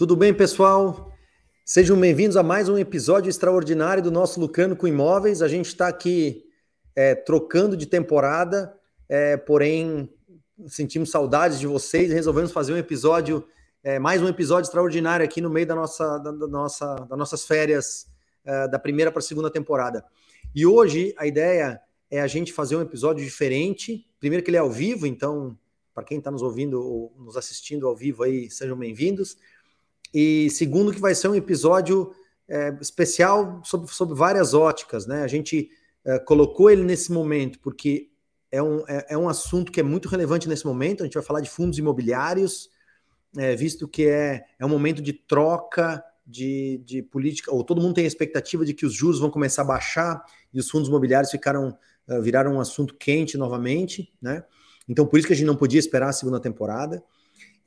Tudo bem, pessoal? Sejam bem-vindos a mais um episódio extraordinário do nosso Lucano com Imóveis. A gente está aqui é, trocando de temporada, é, porém sentimos saudades de vocês e resolvemos fazer um episódio, é, mais um episódio extraordinário aqui no meio da nossa, da, da nossa, das nossas férias é, da primeira para a segunda temporada. E hoje a ideia é a gente fazer um episódio diferente. Primeiro que ele é ao vivo, então para quem está nos ouvindo ou nos assistindo ao vivo aí, sejam bem-vindos. E segundo, que vai ser um episódio é, especial sobre, sobre várias óticas, né? A gente é, colocou ele nesse momento porque é um, é, é, um assunto que é muito relevante nesse momento. A gente vai falar de fundos imobiliários, é, visto que é, é um momento de troca de, de política, ou todo mundo tem a expectativa de que os juros vão começar a baixar e os fundos imobiliários ficaram, uh, viraram um assunto quente novamente, né? Então, por isso que a gente não podia esperar a segunda temporada.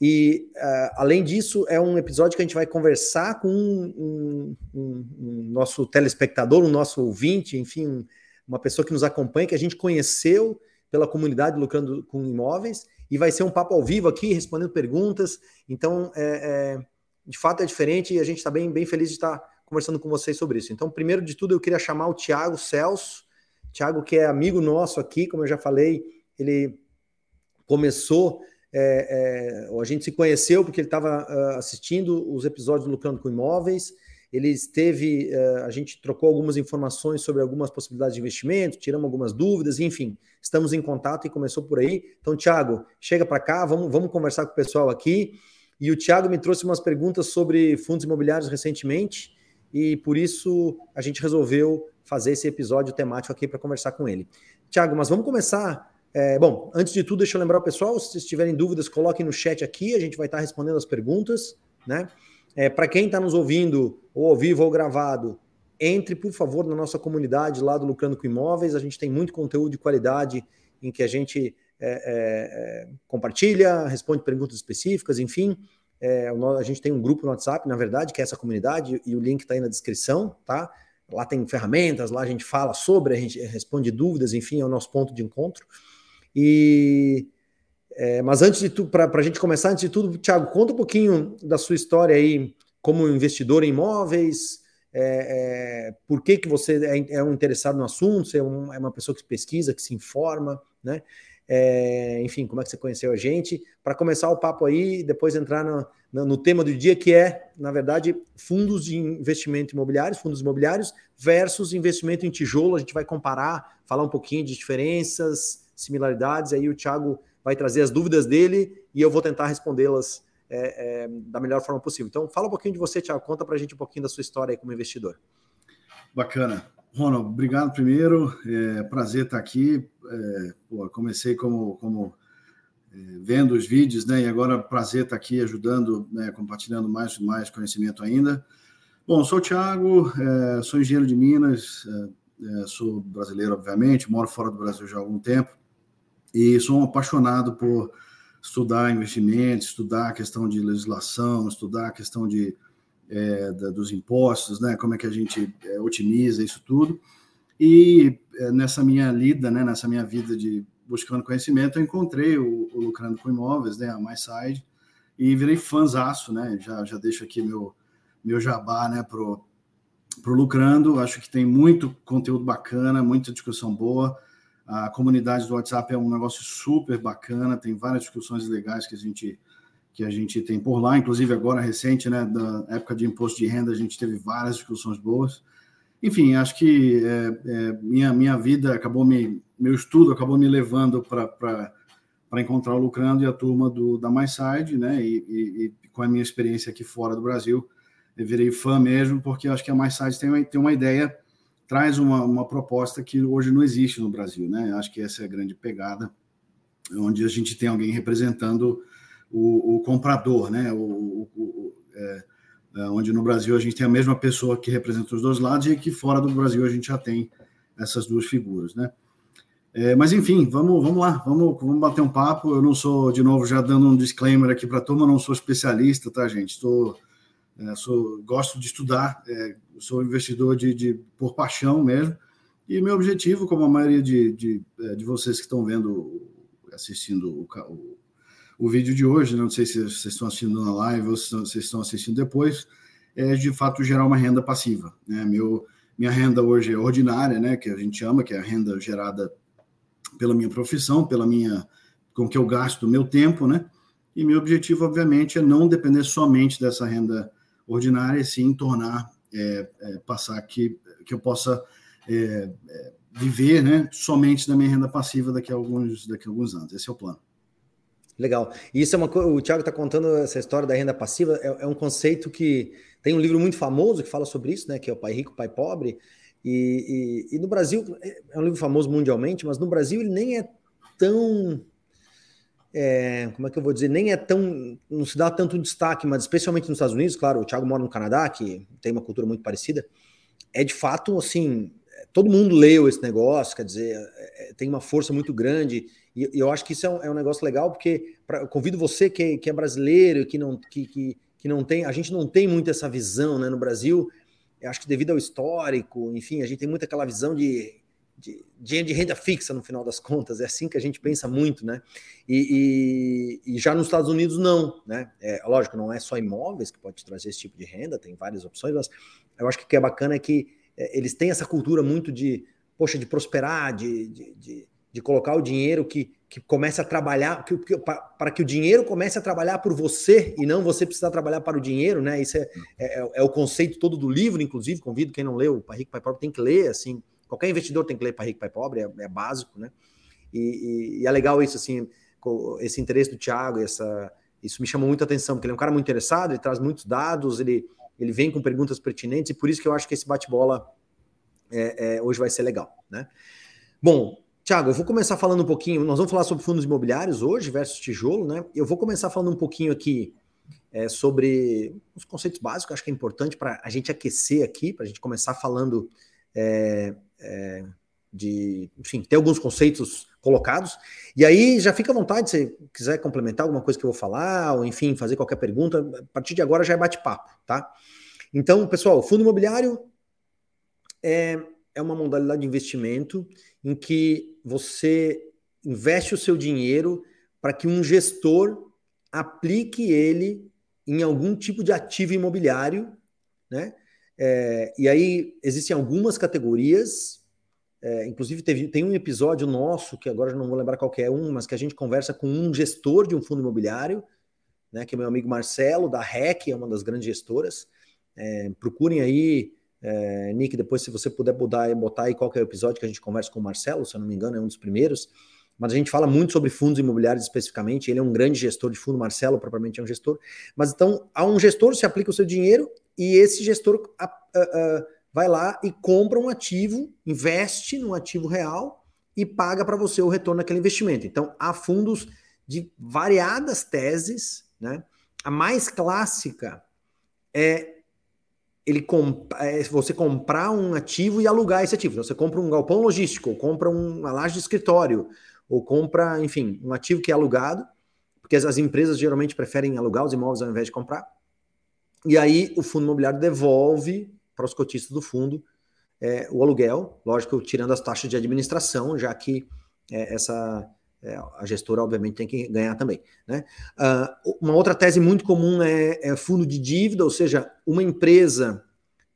E, uh, além disso, é um episódio que a gente vai conversar com um, um, um nosso telespectador, um nosso ouvinte, enfim, uma pessoa que nos acompanha, que a gente conheceu pela comunidade Lucrando com Imóveis, e vai ser um papo ao vivo aqui, respondendo perguntas. Então, é, é, de fato, é diferente e a gente está bem, bem feliz de estar conversando com vocês sobre isso. Então, primeiro de tudo, eu queria chamar o Tiago Celso, Tiago, que é amigo nosso aqui, como eu já falei, ele começou é, é, a gente se conheceu porque ele estava uh, assistindo os episódios do Lucrando com Imóveis. Ele esteve, uh, a gente trocou algumas informações sobre algumas possibilidades de investimento, tiramos algumas dúvidas, enfim, estamos em contato e começou por aí. Então, Thiago, chega para cá, vamos, vamos conversar com o pessoal aqui. E o Thiago me trouxe umas perguntas sobre fundos imobiliários recentemente, e por isso a gente resolveu fazer esse episódio temático aqui para conversar com ele. Thiago, mas vamos começar é, bom, antes de tudo, deixa eu lembrar o pessoal, se vocês tiverem dúvidas, coloquem no chat aqui, a gente vai estar respondendo as perguntas, né? É, Para quem está nos ouvindo, ou ao vivo ou gravado, entre, por favor, na nossa comunidade lá do Lucrando com Imóveis. A gente tem muito conteúdo de qualidade em que a gente é, é, é compartilha, responde perguntas específicas, enfim. É, a gente tem um grupo no WhatsApp, na verdade, que é essa comunidade, e o link está aí na descrição, tá? Lá tem ferramentas, lá a gente fala sobre, a gente responde dúvidas, enfim, é o nosso ponto de encontro. E é, mas antes de tudo, para a gente começar, antes de tudo, Thiago, conta um pouquinho da sua história aí como investidor em imóveis. É, é, por que, que você é, é, um interessado no assunto? Você é, um, é, uma pessoa que pesquisa, que se informa, né? É, enfim, como é que você conheceu a gente? Para começar o papo aí, depois entrar no, no, no, tema do dia, que é, na verdade, fundos de investimento imobiliários, fundos imobiliários versus investimento em tijolo. A gente vai comparar, falar um pouquinho de diferenças, similaridades, aí o Thiago vai trazer as dúvidas dele e eu vou tentar respondê-las é, é, da melhor forma possível. Então, fala um pouquinho de você, Thiago, conta para a gente um pouquinho da sua história como investidor. Bacana. Ronald, obrigado primeiro, é prazer estar aqui. É, pô, comecei como, como é, vendo os vídeos, né? E agora prazer estar aqui ajudando, né, compartilhando mais mais conhecimento ainda. Bom, sou o Thiago, é, sou engenheiro de Minas, sou brasileiro, obviamente, moro fora do Brasil já há algum tempo e sou um apaixonado por estudar investimentos, estudar a questão de legislação, estudar a questão de, é, da, dos impostos, né, como é que a gente é, otimiza isso tudo. E é, nessa minha lida, né, nessa minha vida de buscando conhecimento, eu encontrei o, o Lucrando com Imóveis, né, a MySide, e virei fãzaço, né, já, já deixo aqui meu, meu jabá, né, pro, pro Lucrando, acho que tem muito conteúdo bacana, muita discussão boa, a comunidade do WhatsApp é um negócio super bacana, tem várias discussões legais que a gente que a gente tem por lá, inclusive agora recente, né, da época de imposto de renda, a gente teve várias discussões boas. Enfim, acho que é, é, minha, minha vida acabou me, meu estudo acabou me levando para encontrar o Lucrando e a turma do, da MySide, né, e, e, e, com a minha experiência aqui fora do Brasil, eu virei fã mesmo, porque acho que a MySide tem, tem uma ideia traz uma, uma proposta que hoje não existe no Brasil, né? Acho que essa é a grande pegada, onde a gente tem alguém representando o, o comprador, né? O, o, é, é, onde no Brasil a gente tem a mesma pessoa que representa os dois lados e que fora do Brasil a gente já tem essas duas figuras, né? É, mas enfim, vamos, vamos lá, vamos, vamos bater um papo. Eu não sou, de novo, já dando um disclaimer aqui para a turma, não sou especialista, tá, gente? Estou é, sou, gosto de estudar, é, sou investidor de, de, por paixão mesmo. E meu objetivo, como a maioria de, de, é, de vocês que estão vendo, assistindo o, o, o vídeo de hoje, né? não sei se vocês estão assistindo na live ou se vocês estão assistindo depois, é de fato gerar uma renda passiva. Né? Meu, minha renda hoje é ordinária, né? que a gente chama, que é a renda gerada pela minha profissão, pela minha com que eu gasto meu tempo, né? E meu objetivo, obviamente, é não depender somente dessa renda ordinária, sim tornar, é, é, passar que, que eu possa é, é viver né, somente da minha renda passiva daqui a alguns, daqui a alguns anos. Esse é o plano. Legal. E isso é uma coisa. O Thiago está contando essa história da renda passiva. É, é, um conceito que tem um livro muito famoso que fala sobre isso, né? Que é o Pai Rico, Pai Pobre. E, e, e no Brasil é um livro famoso mundialmente, mas no Brasil ele nem é tão é, como é que eu vou dizer, nem é tão, não se dá tanto destaque, mas especialmente nos Estados Unidos, claro, o Thiago mora no Canadá, que tem uma cultura muito parecida, é de fato, assim, todo mundo leu esse negócio, quer dizer, é, é tem uma força muito grande, e, e eu acho que isso é um, é um negócio legal, porque pra, convido você que, que é brasileiro, que não, que, que, que não tem, a gente não tem muito essa visão, né, no Brasil, eu acho que devido ao histórico, enfim, a gente tem muito aquela visão de de dinheiro de renda fixa, no final das contas, é assim que a gente pensa muito, né? E, e, e já nos Estados Unidos, não, né? É, lógico, não é só imóveis que pode trazer esse tipo de renda, tem várias opções, mas eu acho que o que é bacana é que é, eles têm essa cultura muito de, poxa, de prosperar, de, de, de, de colocar o dinheiro que, que comece a trabalhar, que, que, para que o dinheiro comece a trabalhar por você e não você precisar trabalhar para o dinheiro, né? Isso é, é, é o conceito todo do livro, inclusive, convido quem não leu, o Pai Rico, Pai Pobre, tem que ler, assim, Qualquer investidor tem que ler para rico, para pobre, é, é, básico, né? E, e, e, é legal isso, assim, esse interesse do Thiago, essa, isso me chamou muita atenção, porque ele é um cara muito interessado, ele traz muitos dados, ele, ele vem com perguntas pertinentes, e por isso que eu acho que esse bate-bola é, é, hoje vai ser legal, né? Bom, Tiago, eu vou começar falando um pouquinho, nós vamos falar sobre fundos imobiliários hoje versus tijolo, né? Eu vou começar falando um pouquinho aqui é, sobre os conceitos básicos, acho que é importante para a gente aquecer aqui, para a gente começar falando é, é, de, enfim, ter alguns conceitos colocados. E aí já fica à vontade, se quiser complementar alguma coisa que eu vou falar, ou enfim, fazer qualquer pergunta, a partir de agora já é bate-papo, tá? Então, pessoal, fundo imobiliário é, é uma modalidade de investimento em que você investe o seu dinheiro para que um gestor aplique ele em algum tipo de ativo imobiliário, né? É, e aí existem algumas categorias, é, inclusive teve, tem um episódio nosso, que agora não vou lembrar qual é um, mas que a gente conversa com um gestor de um fundo imobiliário, né, que é meu amigo Marcelo, da REC, é uma das grandes gestoras. É, procurem aí, é, Nick, depois se você puder botar, botar aí qual é o episódio que a gente conversa com o Marcelo, se eu não me engano, é um dos primeiros. Mas a gente fala muito sobre fundos imobiliários especificamente. Ele é um grande gestor de fundo, Marcelo propriamente é um gestor. Mas então, a um gestor se aplica o seu dinheiro e esse gestor a, a, a, vai lá e compra um ativo, investe num ativo real e paga para você o retorno daquele investimento. Então, há fundos de variadas teses, né? A mais clássica é ele comp é você comprar um ativo e alugar esse ativo. Então, você compra um galpão logístico, compra uma laje de escritório, ou compra, enfim, um ativo que é alugado, porque as, as empresas geralmente preferem alugar os imóveis ao invés de comprar. E aí o fundo imobiliário devolve para os cotistas do fundo é, o aluguel, lógico, tirando as taxas de administração, já que é, essa é, a gestora obviamente tem que ganhar também. Né? Uh, uma outra tese muito comum é, é, fundo de dívida, ou seja, uma empresa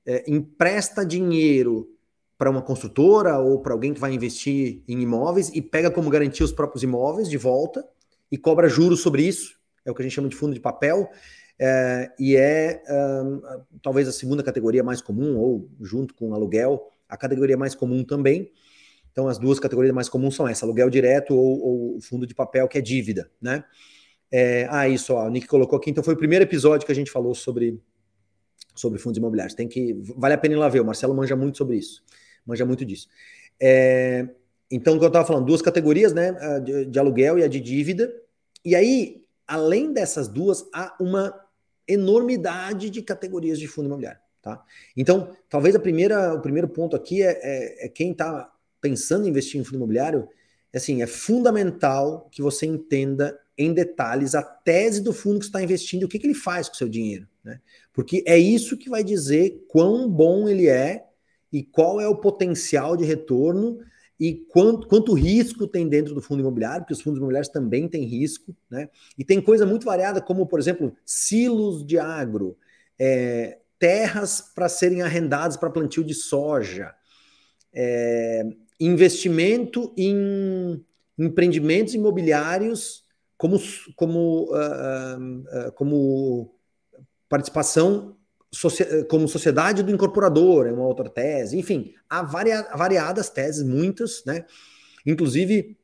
é, empresta dinheiro para uma construtora ou para alguém que vai investir em imóveis e pega como garantia os próprios imóveis de volta e cobra juros sobre isso. É o que a gente chama de fundo de papel. É, e é talvez a segunda categoria mais comum, ou junto com aluguel, a categoria mais comum também. Então, as duas categorias mais comuns são essa: aluguel direto ou, ou fundo de papel, que é dívida, né? É, ah, isso, ó, o Nick colocou aqui. Então, foi o primeiro episódio que a gente falou sobre, sobre fundos imobiliários. Tem que. Vale a pena ir lá ver. O Marcelo manja muito sobre isso, manja muito disso. É, então, o que eu estava falando, duas categorias, né? De, de aluguel e a de dívida. E aí, além dessas duas, há uma enormidade de categorias de fundo imobiliário. Tá? Então, talvez a primeira, o primeiro ponto aqui é, é, é quem está pensando em investir em fundo imobiliário, assim, é fundamental que você entenda em detalhes a tese do fundo que está investindo, o que, que ele faz com o seu dinheiro. Né? Porque é isso que vai dizer quão bom ele é e qual é o potencial de retorno e quanto, quanto risco tem dentro do fundo imobiliário, porque os fundos imobiliários também têm risco, né? E tem coisa muito variada, como, por exemplo, silos de agro, é, terras para serem arrendadas para plantio de soja, é, investimento em empreendimentos imobiliários como, como, uh, uh, como participação como sociedade do incorporador, é uma outra tese, enfim, há varia, variadas teses, muitas, né? Inclusive,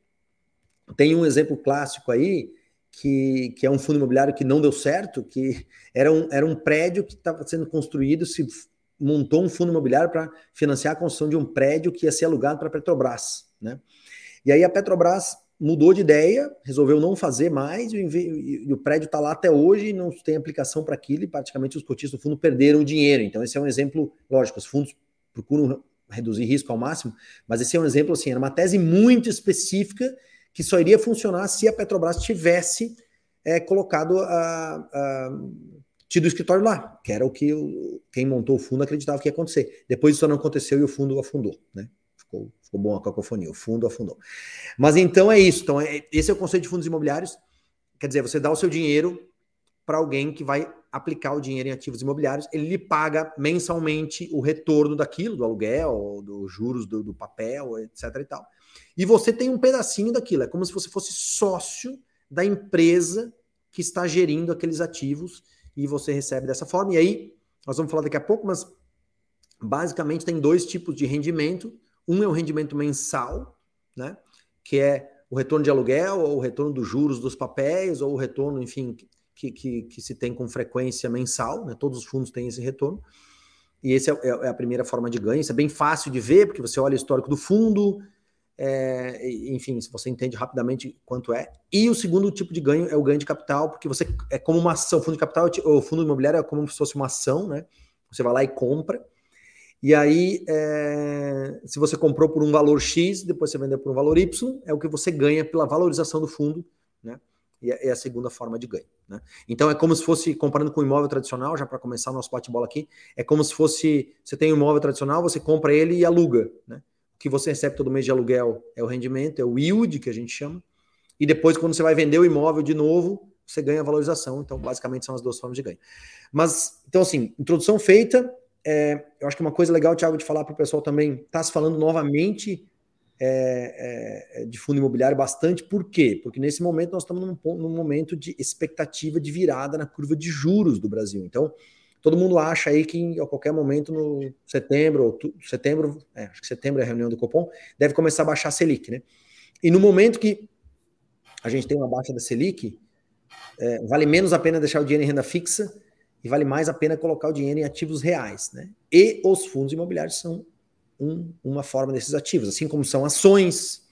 tem um exemplo clássico aí, que, que é um fundo imobiliário que não deu certo, que era um, era um prédio que estava sendo construído, se montou um fundo imobiliário para financiar a construção de um prédio que ia ser alugado para a Petrobras, né? E aí a Petrobras mudou de ideia, resolveu não fazer mais, e, o prédio está lá até hoje e não tem aplicação para aquilo, e praticamente os cotistas do fundo perderam o dinheiro. Então, esse é um exemplo, lógico, os fundos procuram reduzir risco ao máximo, mas esse é um exemplo assim, era uma tese muito específica que só iria funcionar se a Petrobras tivesse é, colocado a, a, tido o escritório lá, que era o que o, quem montou o fundo acreditava que ia acontecer. Depois isso não aconteceu e o fundo afundou, né? Ficou, ficou bom a cacofonia, o fundo afundou. Mas então é isso. Então, é, esse é o conceito de fundos imobiliários. Quer dizer, você dá o seu dinheiro para alguém que vai aplicar o dinheiro em ativos imobiliários, ele lhe paga mensalmente o retorno daquilo, do aluguel, dos juros do, do papel, etc. e tal. E você tem um pedacinho daquilo, é como se você fosse sócio da empresa que está gerindo aqueles ativos e você recebe dessa forma. E aí, nós vamos falar daqui a pouco, mas basicamente tem dois tipos de rendimento. Um é o rendimento mensal, né? Que é o retorno de aluguel, ou o retorno dos juros dos papéis, ou o retorno, enfim, que, que, que se tem com frequência mensal, né? Todos os fundos têm esse retorno. E esse é, é a primeira forma de ganho. Isso é bem fácil de ver, porque você olha o histórico do fundo, é, enfim, se você entende rapidamente quanto é. E o segundo tipo de ganho é o ganho de capital, porque você é como uma ação, o fundo de capital, o fundo imobiliário é como se fosse uma ação, né? Você vai lá e compra. E aí, é, se você comprou por um valor X, depois você vendeu por um valor Y, é o que você ganha pela valorização do fundo, né? E é, é a segunda forma de ganho. Né? Então é como se fosse, comparando com o imóvel tradicional, já para começar o nosso bate-bola aqui, é como se fosse, você tem um imóvel tradicional, você compra ele e aluga. Né? O que você recebe todo mês de aluguel é o rendimento, é o yield que a gente chama. E depois, quando você vai vender o imóvel de novo, você ganha a valorização. Então, basicamente, são as duas formas de ganho. Mas, então, assim, introdução feita, é, eu acho que uma coisa legal, Thiago, de falar para o pessoal também, está se falando novamente é, é, de fundo imobiliário bastante, por quê? Porque nesse momento nós estamos num, num, momento de expectativa de virada na curva de juros do Brasil. Então, todo mundo acha aí que a qualquer momento, no setembro, ou setembro, é, acho que setembro é a reunião do Copom, deve começar a baixar a Selic, né? E no momento que a gente tem uma baixa da Selic, é, vale menos a pena deixar o dinheiro em renda fixa e vale mais a pena colocar o dinheiro em ativos reais, né? E os fundos imobiliários são um, uma forma desses ativos, assim como são ações,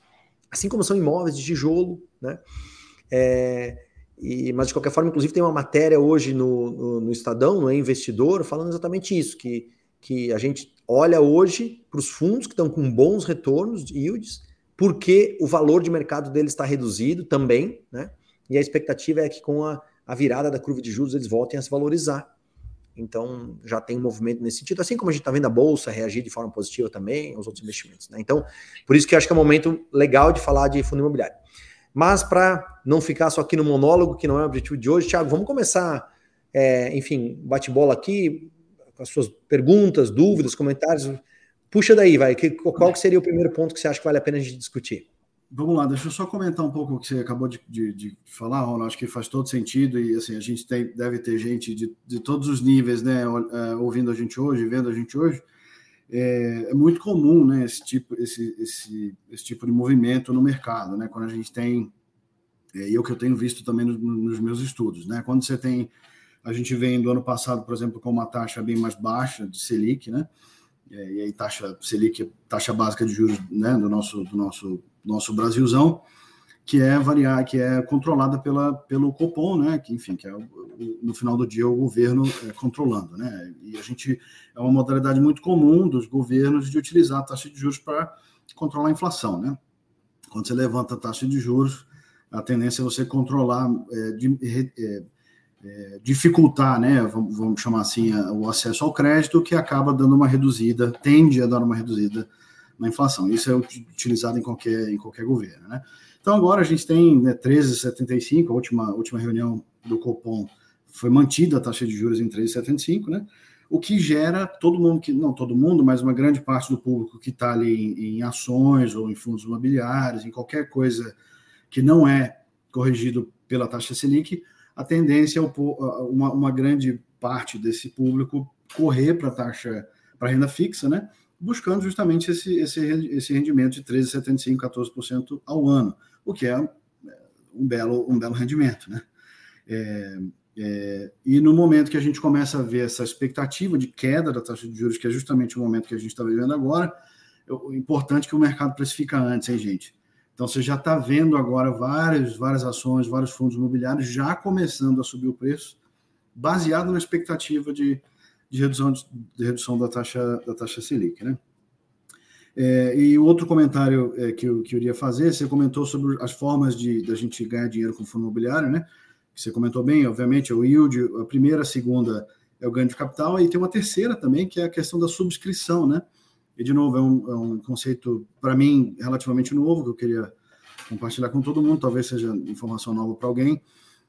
assim como são imóveis de tijolo, né? É, e, mas de qualquer forma, inclusive tem uma matéria hoje no, no, no Estadão, no Investidor, falando exatamente isso, que, que a gente olha hoje para os fundos que estão com bons retornos yields, porque o valor de mercado deles está reduzido também, né? E a expectativa é que com a a virada da curva de juros eles voltem a se valorizar. Então, já tem um movimento nesse sentido, assim como a gente está vendo a Bolsa reagir de forma positiva também, os outros investimentos. Né? Então, por isso que eu acho que é um momento legal de falar de fundo imobiliário. Mas, para não ficar só aqui no monólogo, que não é o objetivo de hoje, Thiago, vamos começar, é, enfim, bate-bola aqui, com as suas perguntas, dúvidas, comentários. Puxa daí, vai. Qual que seria o primeiro ponto que você acha que vale a pena a gente discutir? Vamos lá, deixa eu só comentar um pouco o que você acabou de, de, de falar, Ronald. Acho que faz todo sentido e assim a gente tem, deve ter gente de, de todos os níveis, né, é, ouvindo a gente hoje, vendo a gente hoje. É, é, muito comum, né, esse tipo, esse, esse, esse tipo de movimento no mercado, né, quando a gente tem é, e é o que eu tenho visto também nos, nos meus estudos, né, quando você tem, a gente vem do ano passado, por exemplo, com uma taxa bem mais baixa de Selic, né, é, e aí taxa Selic, taxa básica de juros, né, do nosso do nosso nosso Brasilzão, que é variar, que é controlada pela, pelo Copom, né? Que enfim, que é no final do dia o governo é, controlando, né? E a gente é uma modalidade muito comum dos governos de utilizar a taxa de juros para controlar a inflação, né? Quando você levanta a taxa de juros, a tendência é você controlar, é, de, é, é, dificultar, né? Vamos, chamar assim, o acesso ao crédito, que acaba dando uma reduzida, tende a dar uma reduzida na inflação. Isso é utilizado em qualquer, em qualquer governo. Né? Então, agora a gente tem né, 13,75, a última, última reunião do Copom foi mantida a taxa de juros em 13,75, né? o que gera todo mundo, que não todo mundo, mas uma grande parte do público que está ali em, em, ações ou em fundos imobiliários, em qualquer coisa que não é corrigido pela taxa Selic, a tendência é uma, uma grande parte desse público correr para a taxa, para renda fixa, né? Buscando justamente esse, esse, esse rendimento de 13,75%, 14% ao ano, o que é um belo, um belo rendimento. Né? É, é, e no momento que a gente começa a ver essa expectativa de queda da taxa de juros, que é justamente o momento que a gente está vivendo agora, é importante que o mercado precifica antes, hein, gente? Então você já está vendo agora várias, várias ações, vários fundos imobiliários já começando a subir o preço, baseado na expectativa de, de, redução, de, redução da taxa, da taxa Selic. Né? É, e outro comentário é, que, eu, que eu iria fazer, você comentou sobre as formas de da gente ganhar dinheiro com fundo imobiliário, né? Você comentou bem, obviamente, é o yield, a primeira, a segunda é o ganho de capital, e tem uma terceira também, que é a questão da subscrição, né? E, de novo, é um, é um conceito, para mim, relativamente novo, que eu queria compartilhar com todo mundo, talvez seja informação nova para alguém,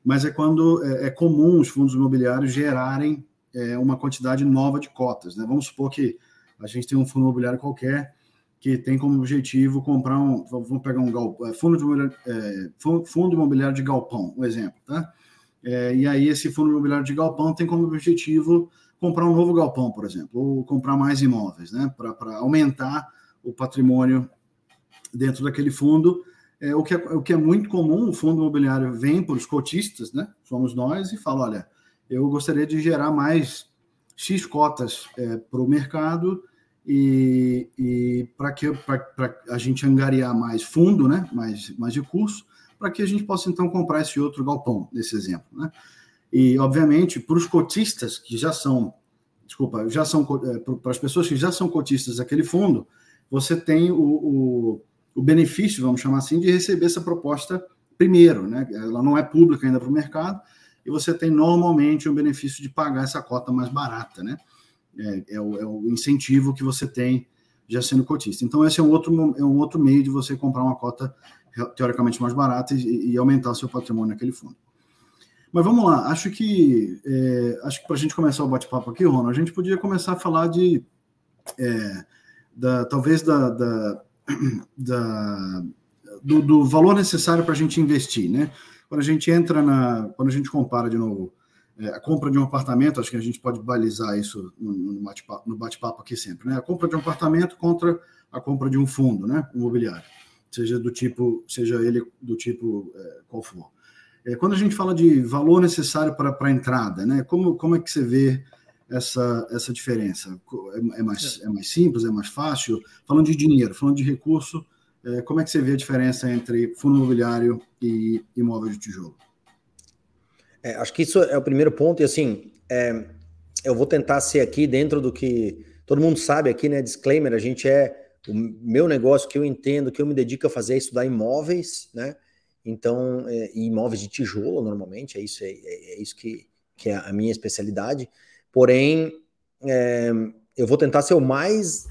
mas é quando é, é, comum os fundos imobiliários gerarem é, uma quantidade nova de cotas. Né? Vamos supor que a gente tem um fundo imobiliário qualquer que tem como objetivo comprar um, vamos pegar um galpão, é, fundo, imobiliário, é, fundo imobiliário de galpão, um exemplo, tá? É, e aí esse fundo imobiliário de galpão tem como objetivo comprar um novo galpão, por exemplo, ou comprar mais imóveis, né? Para aumentar o patrimônio dentro daquele fundo é, o, que é, o que é muito comum, o fundo imobiliário vem para os cotistas, né? Somos nós, e fala: olha, eu gostaria de gerar mais X cotas é, para o mercado e, e para que a gente angariar mais fundo, né? mais, mais recurso, para que a gente possa então comprar esse outro galpão, nesse exemplo. Né? E, obviamente, para os cotistas que já são, desculpa, já são é, para as pessoas que já são cotistas daquele fundo, você tem o, o o benefício, vamos chamar assim, de receber essa proposta primeiro, né? Ela não é pública ainda para o mercado e você tem normalmente o benefício de pagar essa cota mais barata, né? É, é, o, é o, incentivo que você tem já sendo cotista. Então esse é um outro é um outro meio de você comprar uma cota teoricamente mais barata e, e aumentar seu patrimônio naquele fundo. Mas vamos lá, acho que é, acho que para a gente começar o bate-papo aqui, Ronald, a gente podia começar a falar de é, da, talvez da, da da, do, do, valor necessário para a gente investir, né? Quando a gente entra na, quando a gente compara de novo é, a compra de um apartamento, acho que a gente pode balizar isso no, bate-papo bate aqui sempre, né? A compra de um apartamento contra a compra de um fundo, né? Imobiliário, seja do tipo, seja ele do tipo é, qual for. É, quando a gente fala de valor necessário para a entrada, né? Como, como é que você vê essa, essa diferença? É, é mais, é. é mais simples, é mais fácil? Falando de dinheiro, falando de recurso, como é que você vê a diferença entre fundo imobiliário e imóvel de tijolo? É, acho que isso é o primeiro ponto, e assim, é, eu vou tentar ser aqui dentro do que todo mundo sabe aqui, né? Disclaimer, a gente é o meu negócio que eu entendo, que eu me dedico a fazer é estudar imóveis, né? Então, é, imóveis de tijolo normalmente, é isso, é, é, isso que, que é a minha especialidade. Porém, é, eu vou tentar ser o mais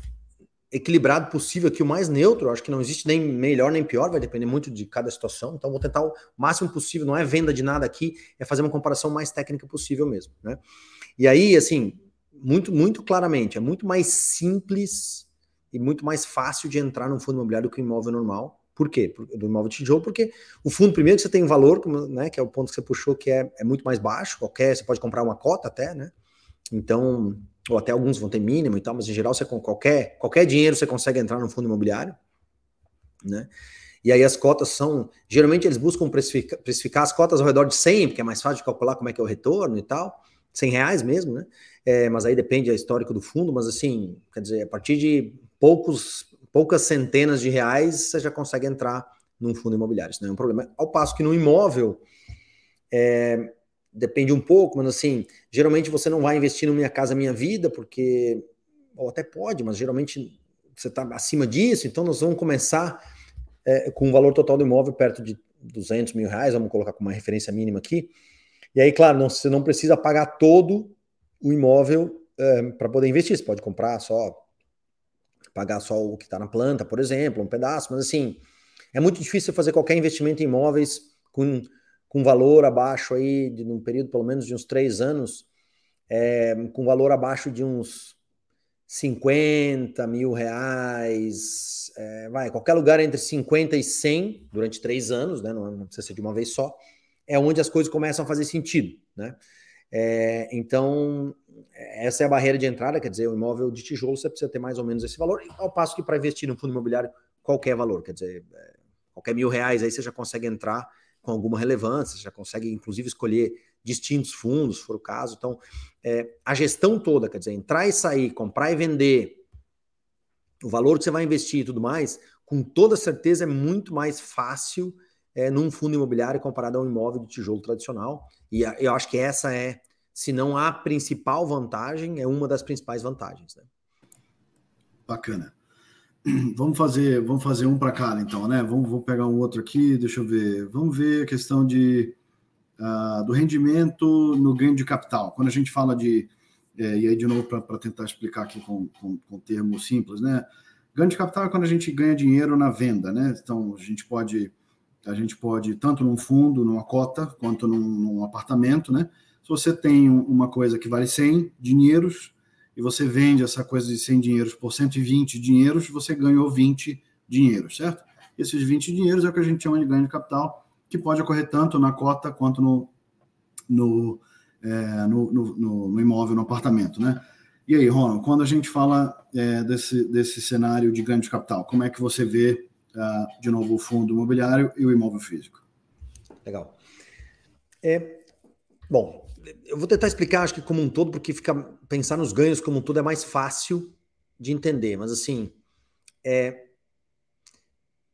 equilibrado possível aqui, o mais neutro. Acho que não existe nem melhor nem pior, vai depender muito de cada situação. Então, vou tentar o máximo possível. Não é venda de nada aqui, é fazer uma comparação mais técnica possível mesmo, né? E aí, assim, muito, muito claramente, é muito mais simples e muito mais fácil de entrar num fundo imobiliário do que um imóvel normal. Por quê? Do imóvel de tijolo, porque o fundo, primeiro, que você tem valor, né, que é o ponto que você puxou, que é, é muito mais baixo, qualquer, você pode comprar uma cota até, né? Então, ou até alguns vão ter mínimo e tal, mas em geral você com qualquer, qualquer dinheiro você consegue entrar no fundo imobiliário, né? E aí as cotas são, geralmente eles buscam precificar, precificar as cotas ao redor de 100, porque é mais fácil de calcular como é que é o retorno e tal, 100 reais mesmo, né? É, mas aí depende do histórico do fundo, mas assim, quer dizer, a partir de poucos, poucas centenas de reais você já consegue entrar num fundo imobiliário, isso não é um problema. Ao passo que no imóvel, é, depende um pouco, mas assim, geralmente você não vai investir no Minha Casa Minha Vida, porque, ou até pode, mas geralmente você está acima disso, então nós vamos começar é, com o valor total do imóvel perto de 200 mil reais, vamos colocar como uma referência mínima aqui. E aí, claro, não, você não precisa pagar todo o imóvel é, para poder investir, você pode comprar só pagar só o que está na planta, por exemplo, um pedaço, mas assim, é muito difícil fazer qualquer investimento em imóveis com, com valor abaixo aí, de um período pelo menos de uns três anos, é, com valor abaixo de uns 50 mil reais, é, vai, qualquer lugar entre 50 e 100 durante três anos, né, não, não, precisa ser de uma vez só, é onde as coisas começam a fazer sentido, né? É, então, essa é a barreira de entrada, quer dizer, o imóvel de tijolo você precisa ter mais ou menos esse valor, ao passo que para investir no fundo imobiliário, qualquer valor, quer dizer, é, qualquer mil reais aí você já consegue entrar com alguma relevância, já consegue inclusive escolher distintos fundos, se for o caso. Então, é, a gestão toda, quer dizer, entrar e sair, comprar e vender, o valor que você vai investir e tudo mais, com toda certeza é muito mais fácil é, num fundo imobiliário comparado a um imóvel de tijolo tradicional. E a, eu acho que essa é, se não a principal vantagem, é uma das principais vantagens. Né? Bacana. Vamos fazer, vamos fazer um para cada, então, né? Vamos, vou pegar um outro aqui, deixa eu ver. Vamos ver a questão de uh, do rendimento no ganho de capital. Quando a gente fala de, é, e aí de novo para tentar explicar aqui com, com, com termos simples, né? Ganho de capital é quando a gente ganha dinheiro na venda, né? Então a gente pode, a gente pode tanto num fundo, numa cota, quanto num, num apartamento, né? Se você tem uma coisa que vale 100 dinheiros e você vende essa coisa de 100 dinheiros por 120 dinheiros, você ganhou 20 dinheiros, certo? Esses 20 dinheiros é o que a gente chama de ganho de capital, que pode ocorrer tanto na cota quanto no, no, é, no, no, no, imóvel, no apartamento, né? E aí, Ronald, quando a gente fala é, desse, desse cenário de ganho de capital, como é que você vê, uh, de novo, o fundo imobiliário e o imóvel físico? Legal. É, bom, eu vou tentar explicar, acho que como um todo, porque fica pensar nos ganhos como um todo é mais fácil de entender, mas assim, é,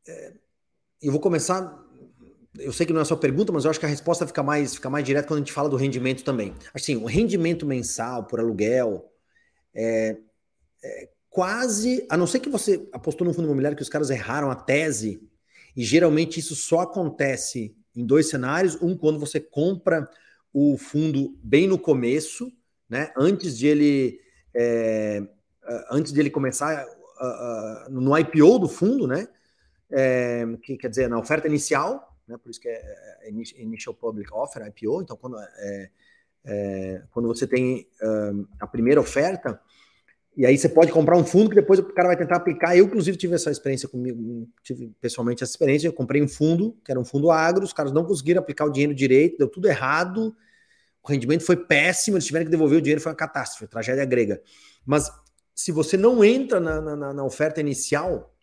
é eu vou começar eu sei que não é a sua pergunta, mas eu acho que a resposta fica mais, fica mais direta quando a gente fala do rendimento também. Assim, o rendimento mensal por aluguel é, é quase, a não ser que você apostou no fundo imobiliário que os caras erraram a tese, e geralmente isso só acontece em dois cenários, um quando você compra o fundo bem no começo, né, antes de ele é, antes de ele começar uh, uh, no IPO do fundo, né, é, que quer dizer na oferta inicial, né? Por isso que é, é, é Initial Public Offer, IPO. Então, quando, é, quando você tem um, a primeira oferta, e aí você pode comprar um fundo que depois o cara vai tentar aplicar. Eu, inclusive, tive essa experiência comigo, tive pessoalmente essa experiência. Eu comprei um fundo, que era um fundo agro, os caras não conseguiram aplicar o dinheiro direito, deu tudo errado, o rendimento foi péssimo, eles tiveram que devolver o dinheiro, foi uma catástrofe, tragédia grega. Mas se você não entra na, na, na oferta inicial,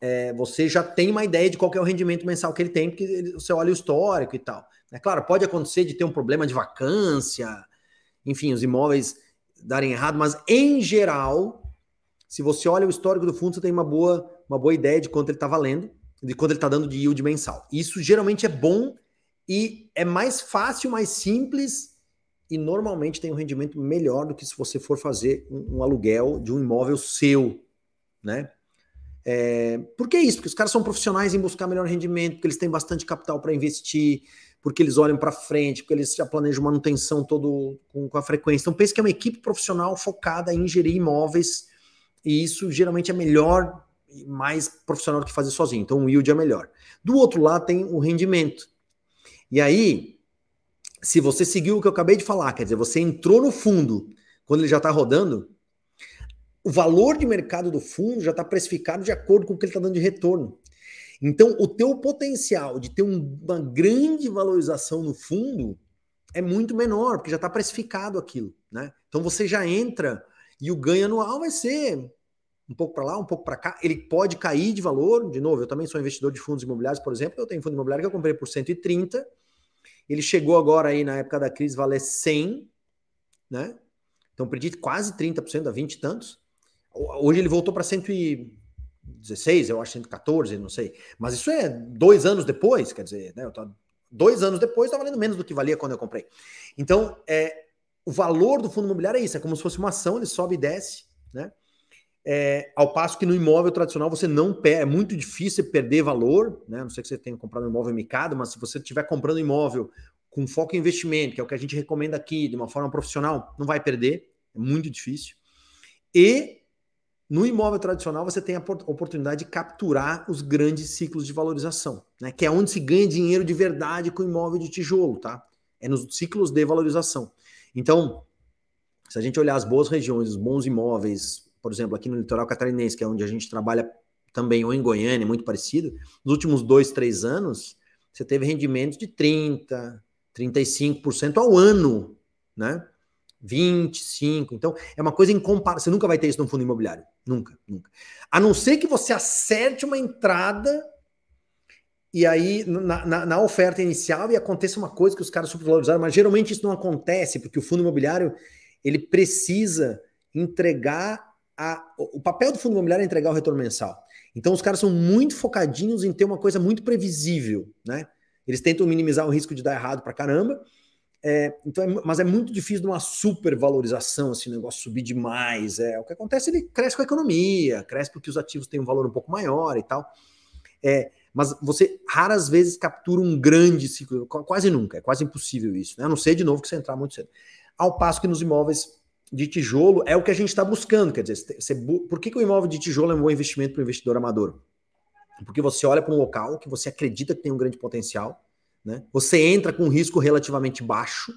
é, você já tem uma ideia de qual é o rendimento mensal que ele tem, porque ele, você olha o histórico e tal. É claro, pode acontecer de ter um problema de vacância, enfim, os imóveis darem errado, mas em geral, se você olha o histórico do fundo, você tem uma boa, uma boa ideia de quanto ele está valendo, de quanto ele está dando de yield mensal. Isso geralmente é bom e é mais fácil, mais simples e normalmente tem um rendimento melhor do que se você for fazer um, um aluguel de um imóvel seu, né? É, por que isso? Porque os caras são profissionais em buscar melhor rendimento, porque eles têm bastante capital para investir, porque eles olham para frente, porque eles já planejam manutenção todo com, com, a frequência. Então pense que é uma equipe profissional focada em gerir imóveis, e isso geralmente é melhor e mais profissional do que fazer sozinho. Então o yield é melhor. Do outro lado tem o rendimento. E aí, se você seguiu o que eu acabei de falar, quer dizer, você entrou no fundo quando ele já está rodando, o valor de mercado do fundo já está precificado de acordo com o que ele está dando de retorno. Então, o teu potencial de ter um, uma grande valorização no fundo é muito menor, porque já está precificado aquilo, né? Então você já entra e o ganho anual vai ser um pouco para lá, um pouco para cá. Ele pode cair de valor, de novo, eu também sou investidor de fundos imobiliários, por exemplo, eu tenho fundo imobiliário que eu comprei por 130, ele chegou agora aí na época da crise valer 100, né? Então perdi quase 30%, a 20 e tantos. Hoje ele voltou para 116, eu acho 114, não sei. Mas isso é dois anos depois, quer dizer, né? Tô, dois anos depois está valendo menos do que valia quando eu comprei. Então, é, o valor do fundo imobiliário é isso, é como se fosse uma ação, ele sobe e desce, né? É, ao passo que no imóvel tradicional você não perde, é muito difícil perder valor, né? Não sei que você tenha comprado um imóvel micado, mas se você estiver comprando imóvel com foco em investimento, que é o que a gente recomenda aqui, de uma forma profissional, não vai perder, é muito difícil. E no imóvel tradicional, você tem a oportunidade de capturar os grandes ciclos de valorização, né? que é onde se ganha dinheiro de verdade com imóvel de tijolo, tá? É nos ciclos de valorização. Então, se a gente olhar as boas regiões, os bons imóveis, por exemplo, aqui no litoral catarinense, que é onde a gente trabalha também, ou em Goiânia, muito parecido, nos últimos dois, três anos, você teve rendimentos de 30%, 35% ao ano, né? 25. Então, é uma coisa incomparável. Você nunca vai ter isso no fundo imobiliário. Nunca, nunca. A não ser que você acerte uma entrada e aí na, na, na, oferta inicial e aconteça uma coisa que os caras supervalorizaram, mas geralmente isso não acontece, porque o fundo imobiliário ele precisa entregar a, o papel do fundo imobiliário é entregar o retorno mensal. Então os caras são muito focadinhos em ter uma coisa muito previsível, né? Eles tentam minimizar o risco de dar errado para caramba, é, então, é, mas é muito difícil de uma supervalorização, assim, o negócio subir demais. É, o que acontece, ele cresce com a economia, cresce porque os ativos têm um valor um pouco maior e tal. É, mas você raras vezes captura um grande ciclo, quase nunca, é quase impossível isso, né? A não ser de novo que você entrar muito cedo. Ao passo que nos imóveis de tijolo é o que a gente está buscando, quer dizer, você, por que, que o imóvel de tijolo é um bom investimento para o investidor amador? Porque você olha para um local que você acredita que tem um grande potencial, né? Você entra com um risco relativamente baixo,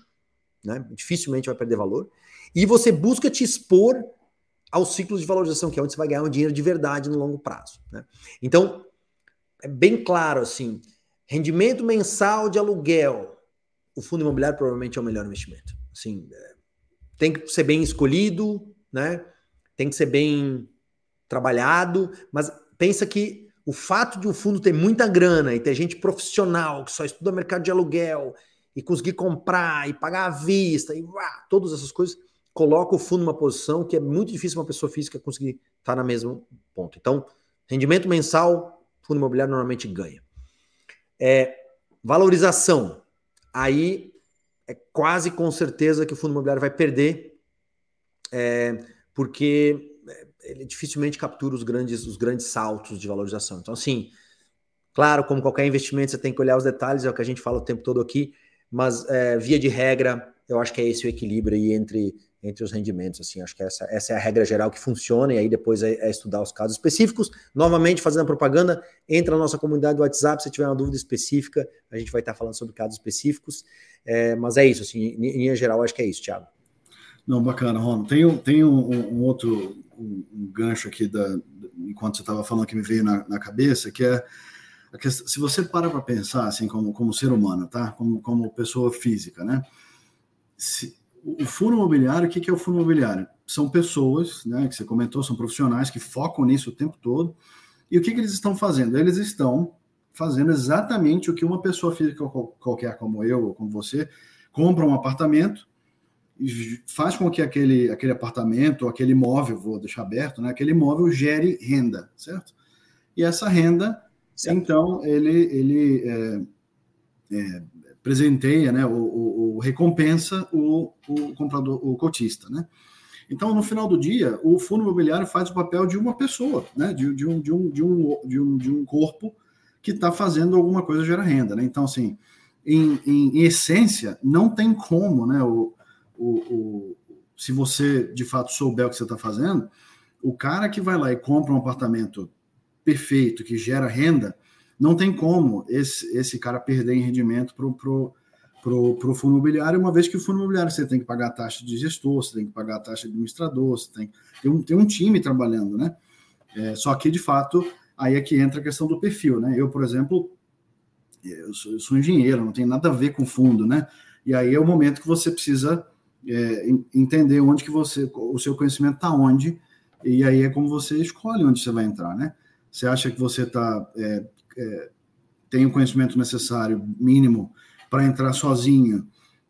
né? dificilmente vai perder valor, e você busca te expor aos ciclos de valorização, que é onde você vai ganhar um dinheiro de verdade no longo prazo. Né? Então, é bem claro assim: rendimento mensal de aluguel, o fundo imobiliário provavelmente é o melhor investimento. Assim, é, tem que ser bem escolhido, né? tem que ser bem trabalhado, mas pensa que o fato de um fundo ter muita grana e ter gente profissional que só estuda mercado de aluguel e conseguir comprar e pagar à vista e uá, todas essas coisas coloca o fundo numa posição que é muito difícil uma pessoa física conseguir estar na mesmo ponto. Então, rendimento mensal, fundo imobiliário normalmente ganha. É, valorização, aí é quase com certeza que o fundo imobiliário vai perder, é, porque ele dificilmente captura os grandes, os grandes saltos de valorização. Então, assim, claro, como qualquer investimento, você tem que olhar os detalhes, é o que a gente fala o tempo todo aqui, mas é, via de regra, eu acho que é esse o equilíbrio aí entre, entre os rendimentos. Assim, acho que essa, essa é a regra geral que funciona, e aí depois é, é estudar os casos específicos. Novamente, fazendo a propaganda, entra na nossa comunidade do WhatsApp, se tiver uma dúvida específica, a gente vai estar falando sobre casos específicos. É, mas é isso, assim, em, em linha geral, acho que é isso, Thiago. Não, bacana, Ron. Tem, tem um, um outro um, um gancho aqui da, enquanto você estava falando que me veio na, na cabeça, que é questão, se você para para pensar assim como, como ser humano, tá? Como, como pessoa física, né? Se, o fundo imobiliário, o que, é o fundo imobiliário? São pessoas, né, que você comentou, são profissionais que focam nisso o tempo todo. E o que, que eles estão fazendo? Eles estão fazendo exatamente o que uma pessoa física qualquer como eu ou como você compra um apartamento faz com que aquele, aquele apartamento, aquele imóvel, vou deixar aberto, né, aquele imóvel gere renda, certo? E essa renda, certo. então, ele, ele é, é, presenteia, né, o, o, recompensa o, o comprador, o cotista, né? Então, no final do dia, o fundo imobiliário faz o papel de uma pessoa, né, de, de, um, de, um, de, um, de, um, de um corpo que está fazendo alguma coisa gerar renda, né? Então, assim, em, em, em essência, não tem como, né, o, o, o, se você de fato souber o que você está fazendo, o cara que vai lá e compra um apartamento perfeito, que gera renda, não tem como esse, esse cara perder em rendimento para o pro, pro, pro fundo imobiliário, uma vez que o fundo imobiliário você tem que pagar a taxa de gestor, você tem que pagar a taxa de administrador, você tem, tem, um, tem um time trabalhando, né? É, só que, de fato, aí é que entra a questão do perfil, né? Eu, por exemplo, eu sou, eu sou engenheiro, não tem nada a ver com fundo, né? E aí é o momento que você precisa é, entender onde que você, o seu conhecimento está onde, e aí é como você escolhe onde você vai entrar, né? Você acha que você tá, é, é, tem o conhecimento necessário, mínimo, para entrar sozinho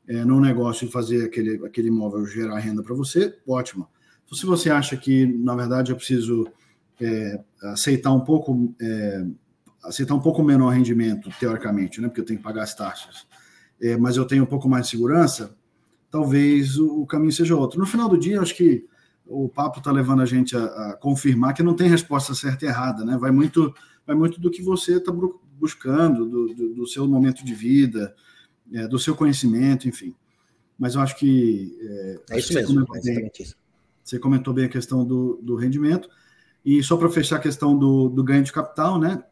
é, no negócio e fazer aquele, aquele imóvel gerar renda para você, ótimo. Então, se você acha que, na verdade, eu preciso é, aceitar um pouco é, aceitar um pouco menor rendimento, teoricamente, né? Porque eu tenho que pagar as taxas, é, mas eu tenho um pouco mais de segurança, talvez o, caminho seja outro. No final do dia, acho que o papo está levando a gente a, a, confirmar que não tem resposta certa e errada, né? Vai muito, vai muito do que você está buscando, do, do, do, seu momento de vida, é, do seu conhecimento, enfim. Mas eu acho que. É, é isso mesmo, é bem, isso. Você comentou bem a questão do, do rendimento. E só para fechar a questão do, do ganho de capital, né?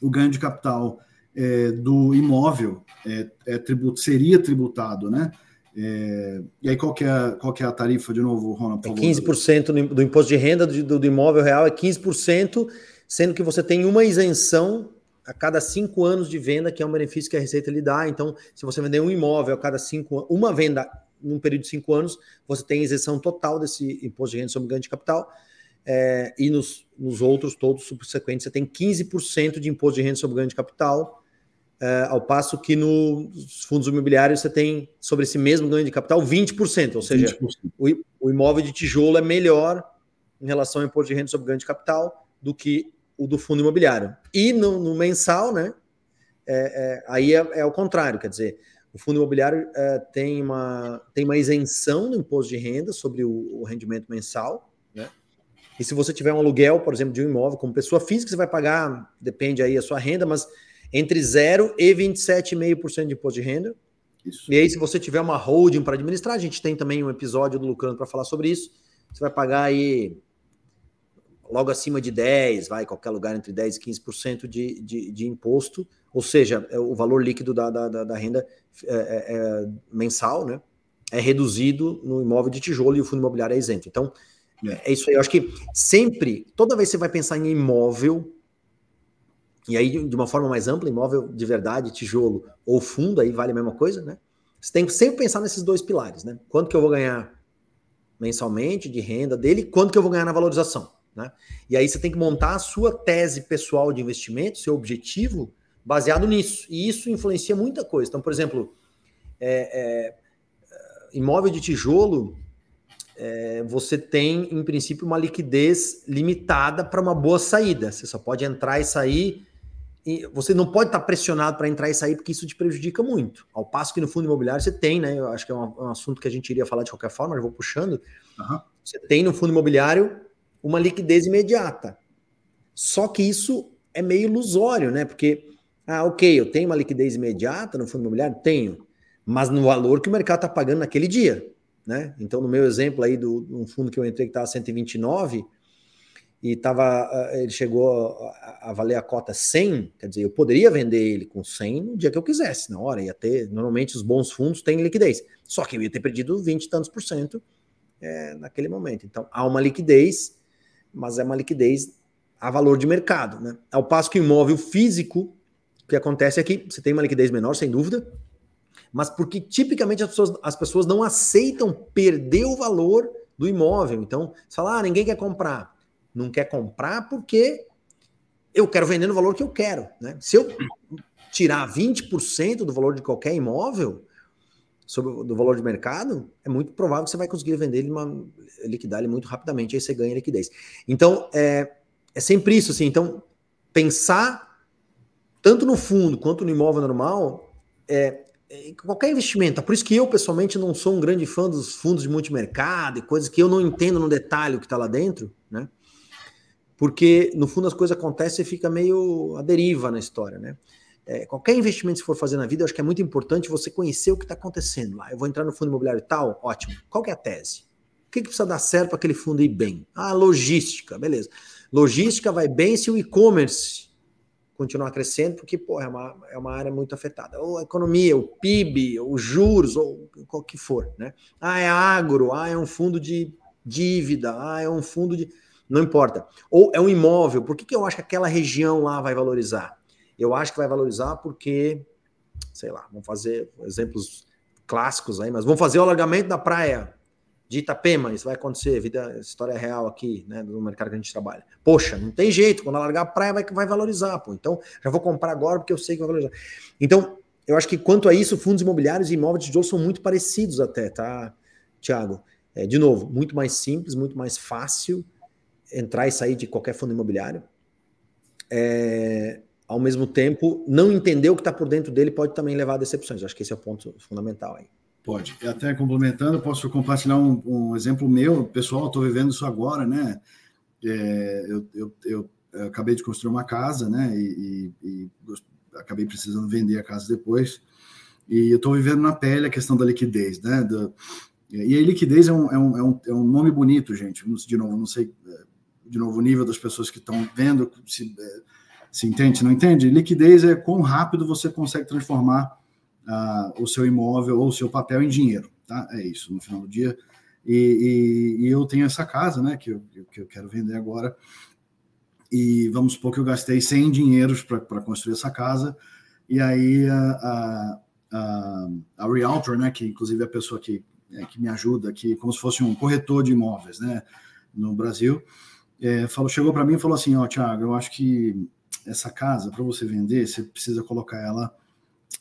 O ganho de capital é, do imóvel é, é tributo, seria tributado, né? É, e aí, qual que, é, qual que é a tarifa, de novo, Ronald? Por é 15% do imposto de renda do, do, do, imóvel real é 15%, sendo que você tem uma isenção a cada cinco anos de venda, que é um benefício que a Receita lhe dá. Então, se você vender um imóvel a cada cinco uma venda num período de cinco anos, você tem isenção total desse imposto de renda sobre ganho de capital. É, e nos, nos outros, todos subsequentes, você tem 15% de imposto de renda sobre ganho de capital Uh, ao passo que nos fundos imobiliários você tem sobre esse mesmo ganho de capital 20%, ou seja, 20%. O, o, imóvel de tijolo é melhor em relação ao imposto de renda sobre ganho de capital do que o do fundo imobiliário. E no, no mensal, né? É, é, aí é, é o contrário, quer dizer, o fundo imobiliário é, tem, uma, tem uma isenção do imposto de renda sobre o, o rendimento mensal, né? E se você tiver um aluguel, por exemplo, de um imóvel como pessoa física, você vai pagar, depende aí a sua renda, mas entre 0 e 27,5% de imposto de renda. Isso. E aí, se você tiver uma holding para administrar, a gente tem também um episódio do Lucrando para falar sobre isso. Você vai pagar aí logo acima de 10, vai, qualquer lugar entre 10 e 15% de, de, de imposto, ou seja, é o valor líquido da, da, da renda é, é, é, mensal, né? É reduzido no imóvel de tijolo e o fundo imobiliário é isento. Então, é, é isso aí. Eu acho que sempre, toda vez que você vai pensar em imóvel, e aí de uma forma mais ampla, imóvel de verdade, tijolo ou fundo, aí vale a mesma coisa, né? Você tem que sempre pensar nesses dois pilares, né? Quanto que eu vou ganhar mensalmente de renda dele, quanto que eu vou ganhar na valorização, né? E aí você tem que montar a sua tese pessoal de investimento, seu objetivo, baseado nisso. E isso influencia muita coisa. Então, por exemplo, é, é, imóvel de tijolo, é, você tem, em princípio, uma liquidez limitada para uma boa saída. Você só pode entrar e sair você não pode estar pressionado para entrar e sair, porque isso te prejudica muito. Ao passo que no fundo imobiliário você tem, né? Eu acho que é um, um assunto que a gente iria falar de qualquer forma, eu vou puxando. Uhum. Você tem no fundo imobiliário uma liquidez imediata. Só que isso é meio ilusório, né? Porque, ah, ok, eu tenho uma liquidez imediata no fundo imobiliário? Tenho. Mas no valor que o mercado está pagando naquele dia, né? Então, no meu exemplo aí do um fundo que eu entrei que estava 129, e tava, ah, ele chegou a valer a cota 100, quer dizer, eu poderia vender ele com 100 no dia que eu quisesse, na hora, ia ter, normalmente os bons fundos têm liquidez, só que eu ia ter perdido 20 e tantos por cento é, naquele momento. Então, há uma liquidez, mas é uma liquidez a valor de mercado, né? Ao passo que o imóvel físico, o que acontece é que você tem uma liquidez menor, sem dúvida, mas porque tipicamente as pessoas, as pessoas não aceitam perder o valor do imóvel. Então, você fala, ah, ninguém quer comprar não quer comprar porque eu quero vender no valor que eu quero. Né? Se eu tirar 20% do valor de qualquer imóvel sobre do valor de mercado, é muito provável que você vai conseguir vender ele, uma, liquidar ele muito rapidamente, aí você ganha liquidez. Então, é, é sempre isso, assim. Então, pensar tanto no fundo quanto no imóvel normal é, é qualquer investimento. Por isso que eu, pessoalmente, não sou um grande fã dos fundos de multimercado e coisas que eu não entendo no detalhe o que está lá dentro, né? porque no fundo as coisas acontecem e fica meio a deriva na história, né? É, qualquer investimento que você for fazer na vida, eu acho que é muito importante você conhecer o que está acontecendo lá. Eu vou entrar no fundo imobiliário e tal, ótimo. Qual é a tese? O que, que precisa dar certo para aquele fundo ir bem? Ah, logística, beleza. Logística vai bem se o e-commerce continuar crescendo, porque pô, é, uma, é uma área muito afetada. Ou a economia, o PIB, os juros, ou qual que for, né? Ah, é agro, ah, é um fundo de dívida, ah, é um fundo de não importa. Ou é um imóvel, por que, que eu acho que aquela região lá vai valorizar? Eu acho que vai valorizar porque, sei lá, vamos fazer exemplos clássicos aí, mas vamos fazer o alargamento da praia de Itapema, isso vai acontecer, vida, história real aqui, né, no mercado que a gente trabalha. Poxa, não tem jeito, quando alargar a praia vai, vai valorizar, pô. Então, já vou comprar agora porque eu sei que vai valorizar. Então, eu acho que quanto a isso, fundos imobiliários e imóveis de tijolo são muito parecidos até, tá, Tiago? É, de novo, muito mais simples, muito mais fácil, entrar e sair de qualquer fundo imobiliário. É, ao mesmo tempo, não entender o que está por dentro dele pode também levar a decepções. Acho que esse é o ponto fundamental aí. Pode. E até complementando, posso compartilhar um, um exemplo meu, pessoal, estou vivendo isso agora, né? É, eu, eu, eu, eu, acabei de construir uma casa, né? E, e, e acabei precisando vender a casa depois. E eu estou vivendo na pele a questão da liquidez, né? Do, e aí, liquidez é um, é, um, é, um, é um nome bonito, gente. De novo, não sei de novo, o nível das pessoas que estão vendo, se, é, se entende, não entende? Liquidez é quão rápido você consegue transformar uh, o seu imóvel ou o seu papel em dinheiro, tá? É isso, no final do dia. E, e, e eu tenho essa casa, né, que eu, que eu quero vender agora, e vamos supor que eu gastei 100 dinheiros para construir essa casa, e aí a, a, a, Realtor, né, que inclusive é a pessoa que, é, que me ajuda aqui, como se fosse um corretor de imóveis, né, no Brasil, é, falou, chegou para mim e falou assim, ó, oh, Thiago, eu acho que essa casa, para você vender, você precisa colocar ela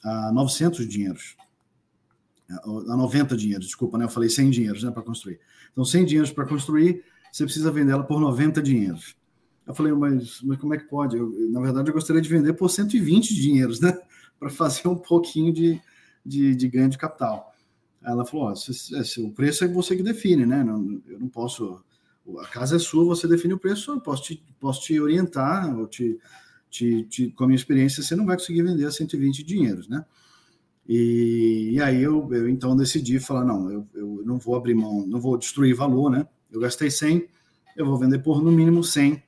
a 900 dinheiros, a 90 dinheiros, desculpa, né, eu falei 100 dinheiros, né, para construir. Então, 100 dinheiros para construir, você precisa vender ela por 90 dinheiros. Eu falei, mas, mas como é que pode? Eu, na verdade, eu gostaria de vender por 120 dinheiros, né? Para fazer um pouquinho de, de, de, ganho de capital. Ela falou: se, se, o preço é você que define, né? Não, eu não posso. A casa é sua, você define o preço, eu posso te, posso te orientar, ou te, te, te, com a minha experiência, você não vai conseguir vender a 120 dinheiros, né? E, e aí eu, eu, então decidi falar: não, eu, eu não vou abrir mão, não vou destruir valor, né? Eu gastei 100, eu vou vender por no mínimo 100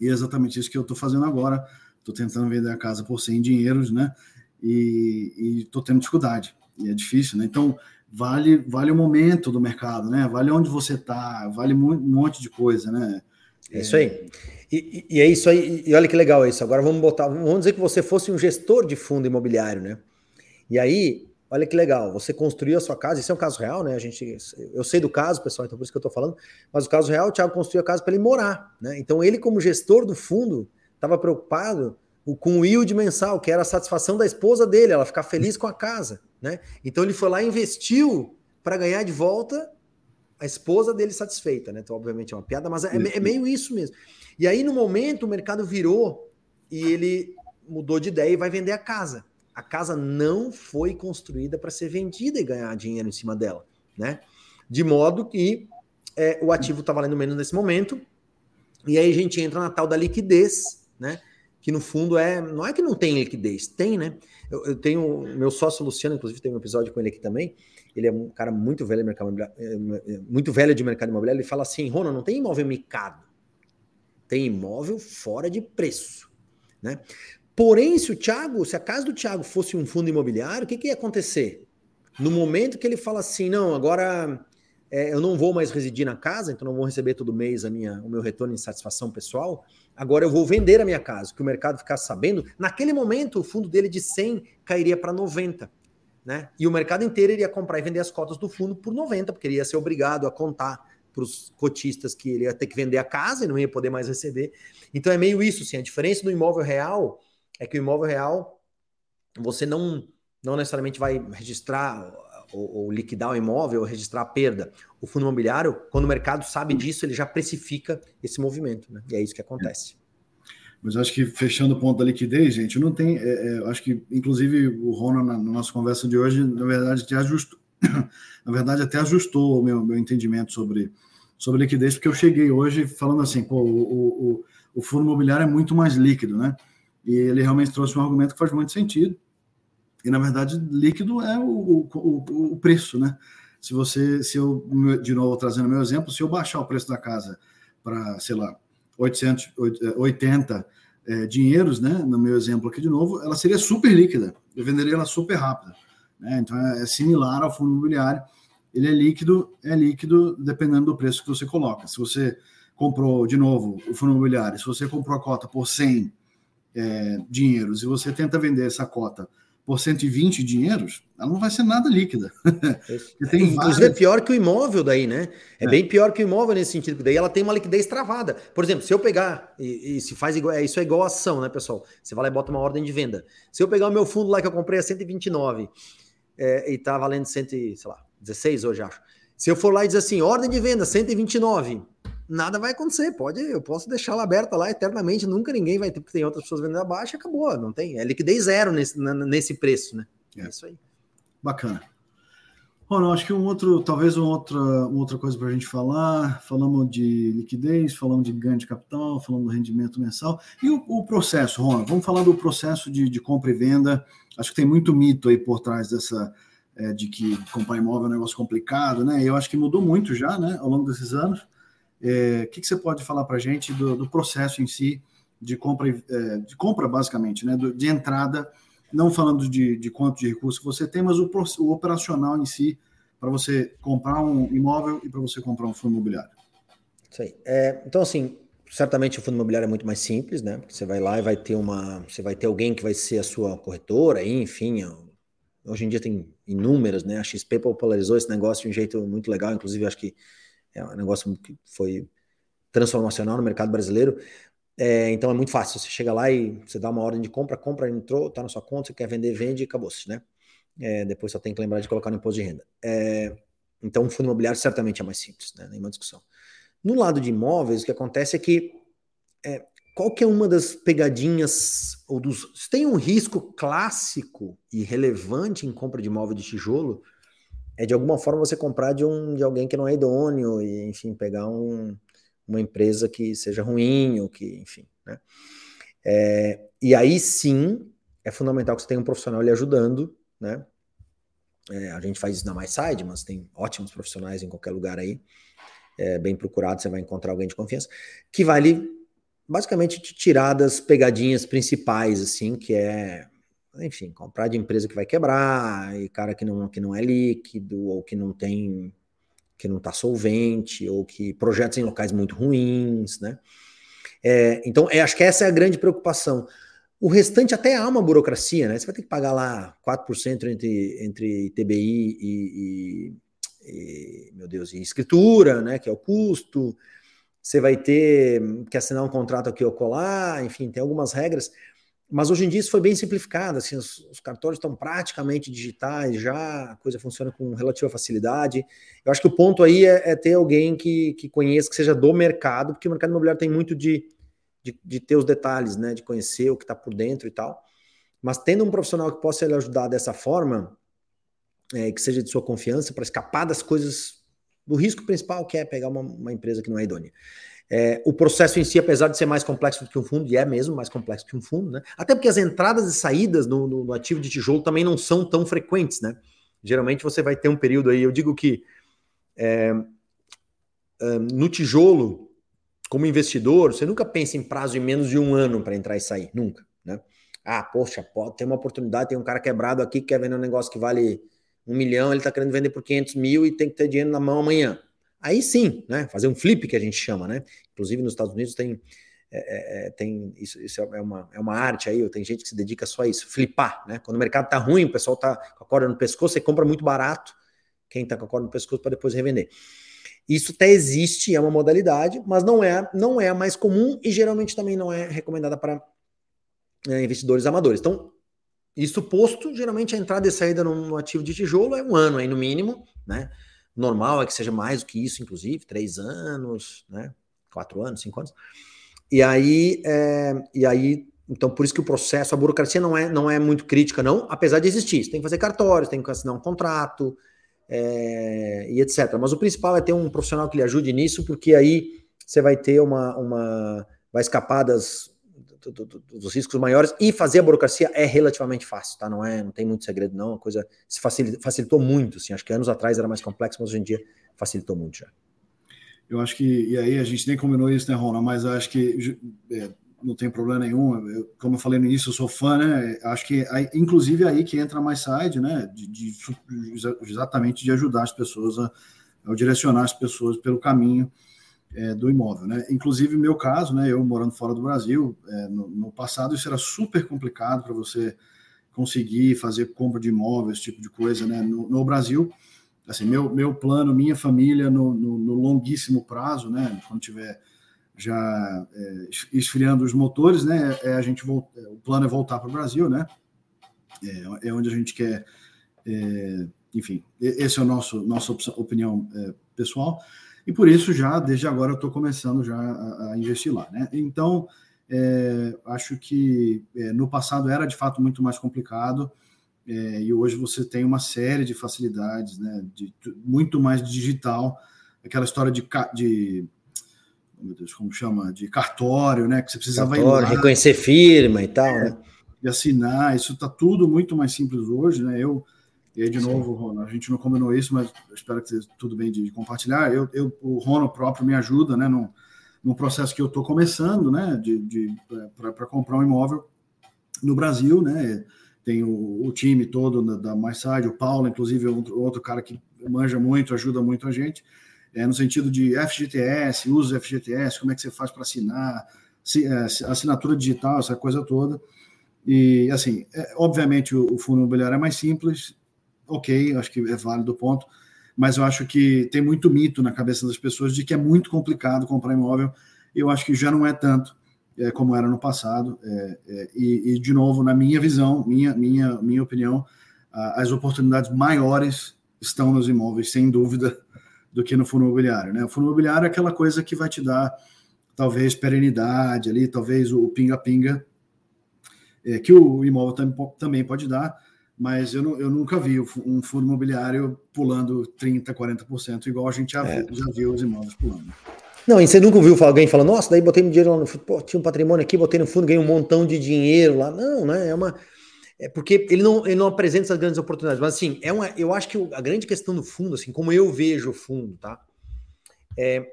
e é exatamente isso que eu estou fazendo agora. Estou tentando vender a casa por 100 dinheiros, né? E estou tendo dificuldade. E é difícil, né? Então, vale, vale o momento do mercado, né? Vale onde você está, vale um monte de coisa, né? É isso aí. E, e, é isso aí. E olha que legal isso. Agora vamos botar, vamos dizer que você fosse um gestor de fundo imobiliário, né? E aí Olha que legal, você construiu a sua casa, isso é um caso real, né? A gente, eu sei do caso, pessoal, então por isso que eu estou falando, mas o caso real, o Thiago construiu a casa para ele morar, né? Então ele, como gestor do fundo, estava preocupado com o yield mensal, que era a satisfação da esposa dele, ela ficar feliz com a casa, né? Então ele foi lá e investiu para ganhar de volta a esposa dele satisfeita, né? Então, obviamente é uma piada, mas é, é meio isso mesmo. E aí, no momento, o mercado virou e ele mudou de ideia e vai vender a casa a casa não foi construída para ser vendida e ganhar dinheiro em cima dela, né? De modo que é, o ativo está valendo menos nesse momento, e aí a gente entra na tal da liquidez, né? Que no fundo é. Não é que não tem liquidez, tem, né? Eu, eu tenho. Meu sócio Luciano, inclusive, tem um episódio com ele aqui também. Ele é um cara muito velho, mercado é, é, muito velho de mercado imobiliário. Ele fala assim: Rona, não tem imóvel micado, tem imóvel fora de preço. Né? Porém, se o Thiago, se a casa do Thiago fosse um fundo imobiliário, o que, que ia acontecer? No momento que ele fala assim, não, agora é, eu não vou mais residir na casa, então não vou receber todo mês a minha, o meu retorno de satisfação pessoal, agora eu vou vender a minha casa, que o mercado ficasse sabendo, naquele momento o fundo dele de 100 cairia para 90. Né? E o mercado inteiro iria comprar e vender as cotas do fundo por 90, porque ele ia ser obrigado a contar para os cotistas que ele ia ter que vender a casa e não ia poder mais receber. Então é meio isso, assim, a diferença do imóvel real é que o imóvel real você não, não necessariamente vai registrar ou, ou, liquidar o imóvel ou registrar a perda. O fundo imobiliário, quando o mercado sabe disso, ele já precifica esse movimento, né? E é isso que acontece. Mas acho que fechando o ponto da liquidez, gente, não tem. É, é, acho que, inclusive, o Ronald, na, na, nossa conversa de hoje, na verdade, até ajustou, na verdade, até ajustou o meu, meu entendimento sobre, sobre liquidez, porque eu cheguei hoje falando assim, pô, o, o, o fundo imobiliário é muito mais líquido, né? E ele realmente trouxe um argumento que faz muito sentido. E, na verdade, líquido é o, o, o preço, né? Se você, se eu, de novo, trazendo meu exemplo, se eu baixar o preço da casa para, sei lá, 800, 80 é, dinheiros, né? No meu exemplo aqui de novo, ela seria super líquida. Eu venderia ela super rápida. Né? Então, é, é similar ao fundo imobiliário. Ele é líquido, é líquido dependendo do preço que você coloca. Se você comprou, de novo, o fundo imobiliário, se você comprou a cota por 100 é, dinheiros e você tenta vender essa cota por 120 dinheiros, ela não vai ser nada líquida. tem Inclusive várias... é pior que o imóvel daí, né? É, é, bem pior que o imóvel nesse sentido, porque daí ela tem uma liquidez travada. Por exemplo, se eu pegar, e, e se faz igual, é, isso é igual ação, né, pessoal? Você vai lá e bota uma ordem de venda. Se eu pegar o meu fundo lá que eu comprei a 129 é, e tá valendo 100, sei lá, 16 hoje, acho. Se eu for lá e dizer assim, ordem de venda 129, nada vai acontecer. Pode, eu posso deixar ela aberta lá eternamente, nunca ninguém vai ter, porque tem outras pessoas vendendo abaixo, acabou, não tem. É liquidez zero nesse, nesse preço, né? É. é isso aí. Bacana. Bom, acho que um outro, talvez uma outra, uma outra coisa para a gente falar. Falamos de liquidez, falamos de ganho de capital, falamos do rendimento mensal. E o, o processo, Ron, vamos falar do processo de, de, compra e venda. Acho que tem muito mito aí por trás dessa, é, de que comprar imóvel é um negócio complicado, né? Eu acho que mudou muito já, né, ao longo desses anos. É, o que, que, você pode falar para a gente do, do, processo em si de compra, é, de compra basicamente, né, de entrada, não falando de, de quanto de recurso você tem, mas o, o operacional em si para você comprar um imóvel e para você comprar um fundo imobiliário. Isso aí. É, então, assim, certamente o fundo imobiliário é muito mais simples, né? Porque você vai lá e vai ter uma. Você vai ter alguém que vai ser a sua corretora, enfim. Hoje em dia tem inúmeras, né? A XP popularizou esse negócio de um jeito muito legal, inclusive acho que é um negócio que foi transformacional no mercado brasileiro. É, então é muito fácil. Você chega lá e você dá uma ordem de compra, compra, entrou, tá na sua conta, você quer vender, vende e acabou-se, né? É, depois só tem que lembrar de colocar no imposto de renda. É, então, o fundo imobiliário certamente é mais simples, né? nenhuma discussão. No lado de imóveis, o que acontece é que é, qual que é uma das pegadinhas ou dos tem um risco clássico e relevante em compra de imóvel de tijolo é de alguma forma você comprar de um de alguém que não é idôneo e enfim pegar um, uma empresa que seja ruim ou que enfim né? É, e aí sim é fundamental que você tenha um profissional lhe ajudando né? É, a gente faz isso na MySide, mas tem ótimos profissionais em qualquer lugar aí. É, bem procurado, você vai encontrar alguém de confiança, que vai lhe, basicamente, te tirar das pegadinhas principais, assim, que é, enfim, comprar de empresa que vai quebrar, e cara que não, que não é líquido, ou que não tem, que não está solvente, ou que projetos em locais muito ruins, né? É, então, é, acho que essa é a grande preocupação. O restante até há uma burocracia, né? Você vai ter que pagar lá 4% entre, entre TBI e, e, e, meu Deus, e escritura, né? Que é o custo. Você vai ter que assinar um contrato aqui ou colar, enfim, tem algumas regras. Mas hoje em dia isso foi bem simplificado, assim, os, os cartórios estão praticamente digitais já, a coisa funciona com relativa facilidade. Eu acho que o ponto aí é, é ter alguém que, que conheça, que seja do mercado, porque o mercado imobiliário tem muito de de, de ter os detalhes, né? De conhecer o que está por dentro e tal. Mas tendo um profissional que possa lhe ajudar dessa forma, é, que seja de sua confiança, para escapar das coisas, do risco principal, que é pegar uma, uma empresa que não é idônea. É, o processo em si, apesar de ser mais complexo do que um fundo, e é mesmo mais complexo que um fundo, né? Até porque as entradas e saídas no, no, no ativo de tijolo também não são tão frequentes, né? Geralmente você vai ter um período aí, eu digo que é, é no tijolo, como investidor, você nunca pensa em prazo de menos de um ano para entrar e sair, nunca, né? Ah, poxa, pode ter uma oportunidade, tem um cara quebrado aqui que quer vender um negócio que vale um milhão, ele está querendo vender por 500 mil e tem que ter dinheiro na mão amanhã. Aí sim, né? Fazer um flip que a gente chama, né? Inclusive nos Estados Unidos tem é, é, é tem isso, isso é uma, é uma arte aí, tem gente que se dedica só a isso, flipar, né? Quando o mercado tá ruim, o pessoal tá com a corda no pescoço, você compra muito barato, quem tá com a corda no pescoço para depois revender. Isso até existe, é uma modalidade, mas não é, não é a mais comum e geralmente também não é recomendada para é, investidores amadores. Então, isso posto, geralmente a entrada e saída no, no, ativo de tijolo é um ano aí no mínimo, né? Normal é que seja mais do que isso, inclusive, três anos, né? Quatro anos, cinco anos. E aí, é, e aí, então por isso que o processo, a burocracia não é, não é muito crítica, não, apesar de existir. Você tem que fazer cartórios, tem que assinar um contrato, é, e etc. Mas o principal é ter um profissional que lhe ajude nisso, porque aí você vai ter uma. uma vai escapar das, do, do, dos riscos maiores e fazer a burocracia é relativamente fácil, tá? Não é, não tem muito segredo, não. A coisa se facilitou, facilitou muito, assim. Acho que anos atrás era mais complexo, mas hoje em dia facilitou muito já. Eu acho que, e aí a gente nem combinou isso, né, Rona? Mas acho que é, não tem problema nenhum. Eu, como eu falei no início, eu sou fã, né? Acho que, inclusive, é aí que entra mais side, né? De, de, exatamente de ajudar as pessoas a, a direcionar as pessoas pelo caminho é, do imóvel, né? Inclusive, meu caso, né? Eu morando fora do Brasil, é, no, no, passado isso era super complicado para você conseguir fazer compra de imóvel, esse tipo de coisa, né? No, no Brasil, assim, meu, meu plano, minha família, no, no, longuíssimo prazo, né? Quando tiver já é, esfriando os motores, né? É a gente volta, o plano é voltar para o Brasil, né? É, é, onde a gente quer, é, enfim, esse é o nosso nossa opinião é, pessoal e por isso já desde agora eu estou começando já a, a, investir lá, né? Então é, acho que é, no passado era de fato muito mais complicado. e hoje você tem uma série de facilidades, né? De, muito mais digital, aquela história de, de meu Deus, como chama? De cartório, né? Que você precisava cartório, ir lá, reconhecer firma e tal, é, né? E assinar, isso está tudo muito mais simples hoje, né? Eu, E aí, de Sim. novo, Rono, a gente não combinou isso, mas espero que seja tudo bem de compartilhar. Eu, eu, o Rono próprio me ajuda, né, no, no processo que eu estou começando, né, de, de para comprar um imóvel no Brasil, né, tem o, o time todo da, da MySide, o Paulo, inclusive, é outro, outro cara que manja muito, ajuda muito a gente, é, no sentido de FGTS, uso FGTS, como é que você faz para assinar, é, assinatura digital, essa coisa toda. E, assim, é, obviamente o, o fundo imobiliário é mais simples, ok, acho que é válido o ponto, mas eu acho que tem muito mito na cabeça das pessoas de que é muito complicado comprar imóvel. Eu acho que já não é tanto é, como era no passado. É, é, e, e, de novo, na minha visão, minha, minha, minha opinião, as oportunidades maiores estão nos imóveis, sem dúvida, do que no fundo imobiliário. Né? O fundo imobiliário é aquela coisa que vai te dar, talvez, perenidade ali, talvez o pinga-pinga, é, que o imóvel tam, também pode dar, mas eu, eu nunca vi um fundo imobiliário pulando 30%, 40%, igual a gente já, é. viu, já viu os imóveis pulando. Não, e você nunca ouviu alguém falando, nossa, daí botei dinheiro lá no fundo, tinha um patrimônio aqui, botei no fundo, ganhei um montão de dinheiro lá. Não, né? É uma. É porque ele não, ele não apresenta essas grandes oportunidades. Mas assim, é uma, eu acho que a grande questão do fundo, assim, como eu vejo o fundo, tá? É,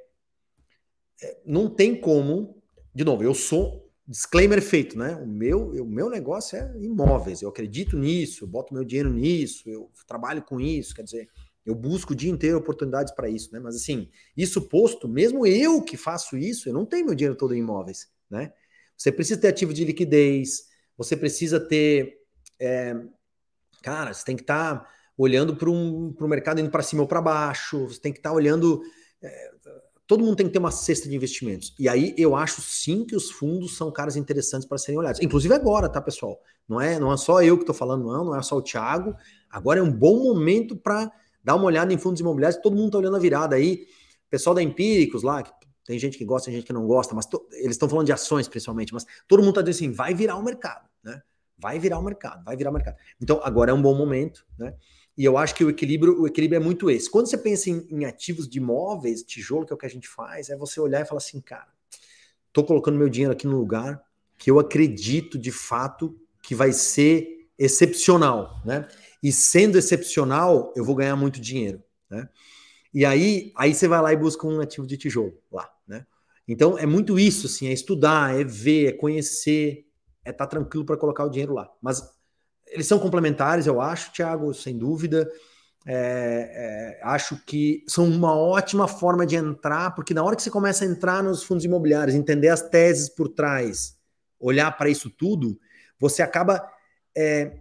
é, não tem como. De novo, eu sou disclaimer feito, né? O meu, o meu negócio é imóveis, eu acredito nisso, eu boto meu dinheiro nisso, eu trabalho com isso, quer dizer, eu busco o dia inteiro oportunidades para isso, né? Mas assim, isso posto, mesmo eu que faço isso, eu não tenho meu dinheiro todo em imóveis, né? Você precisa ter ativo de liquidez, você precisa ter. É, cara, você tem que estar tá olhando para um, o mercado indo para cima ou para baixo, você tem que estar tá olhando. É, todo mundo tem que ter uma cesta de investimentos. E aí eu acho sim que os fundos são caras interessantes para serem olhados. Inclusive agora, tá, pessoal? Não é, não é só eu que estou falando, não, não é só o Thiago. Agora é um bom momento para Dá uma olhada em fundos imobiliários, todo mundo está olhando a virada aí. Pessoal da Empíricos lá, tem gente que gosta, tem gente que não gosta, mas to, eles estão falando de ações principalmente, mas todo mundo está dizendo assim, vai virar o mercado, né? Vai virar o mercado, vai virar o mercado. Então, agora é um bom momento, né? E eu acho que o equilíbrio, o equilíbrio é muito esse. Quando você pensa em, em ativos de imóveis, tijolo, que é o que a gente faz, é você olhar e falar assim, cara, tô colocando meu dinheiro aqui no lugar que eu acredito de fato que vai ser excepcional, né? e sendo excepcional, eu vou ganhar muito dinheiro, né? E aí, aí você vai lá e busca um ativo de tijolo lá, né? Então é muito isso, assim, é estudar, é ver, é conhecer, é estar tá tranquilo para colocar o dinheiro lá. Mas eles são complementares, eu acho, Thiago, sem dúvida. É, é, acho que são uma ótima forma de entrar, porque na hora que você começa a entrar nos fundos imobiliários, entender as teses por trás, olhar para isso tudo, você acaba é,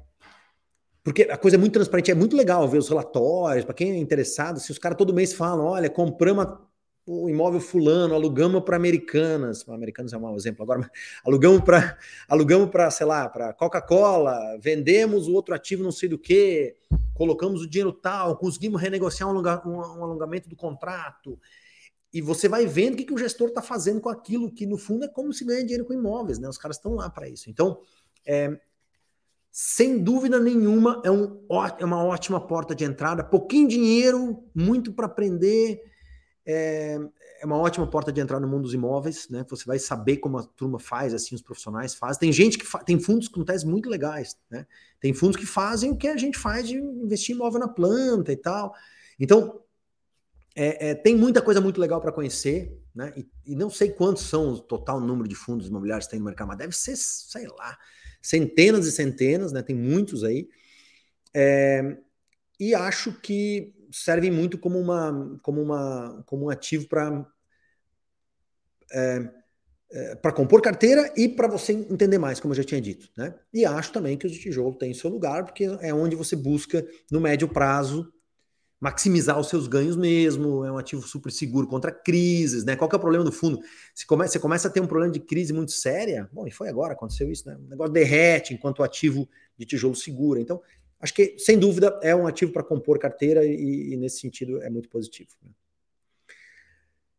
porque a coisa é muito transparente, é muito legal ver os relatórios, para quem é interessado, se os caras todo mês falam, olha, compramos o imóvel fulano, alugamos para Americanas, Americanas é um mau exemplo agora, alugamos para, alugamos para, sei lá, para Coca-Cola, vendemos o outro ativo não sei do que, colocamos o dinheiro tal, conseguimos renegociar um, um, um alongamento do contrato, e você vai vendo o que, que o gestor está fazendo com aquilo, que no fundo é como se ganha dinheiro com imóveis, né? Os caras estão lá para isso. Então, é, sem dúvida nenhuma, é, um, é uma ótima porta de entrada. Pouquinho dinheiro, muito para aprender. É, é, uma ótima porta de entrada no mundo dos imóveis, né? Você vai saber como a turma faz, assim, os profissionais fazem. Tem gente que tem fundos com teses muito legais, né? Tem fundos que fazem o que a gente faz de investir imóvel na planta e tal. Então, é, é, tem muita coisa muito legal para conhecer, né? E, e, não sei quantos são o total número de fundos imobiliários que tem no mercado, mas deve ser, sei lá, centenas e centenas, né? Tem muitos aí. É, e acho que servem muito como uma como uma como um ativo para é, é, para compor carteira e para você entender mais, como eu já tinha dito, né? E acho também que o tijolo tem seu lugar, porque é onde você busca no médio prazo maximizar os seus ganhos mesmo, é um ativo super seguro contra crises, né? Qual que é o problema do fundo? Se come, você começa a ter um problema de crise muito séria, bom, e foi agora, aconteceu isso, né? O negócio derrete enquanto o ativo de tijolo segura. Então, acho que, sem dúvida, é um ativo para compor carteira e, e, nesse sentido, é muito positivo. Né?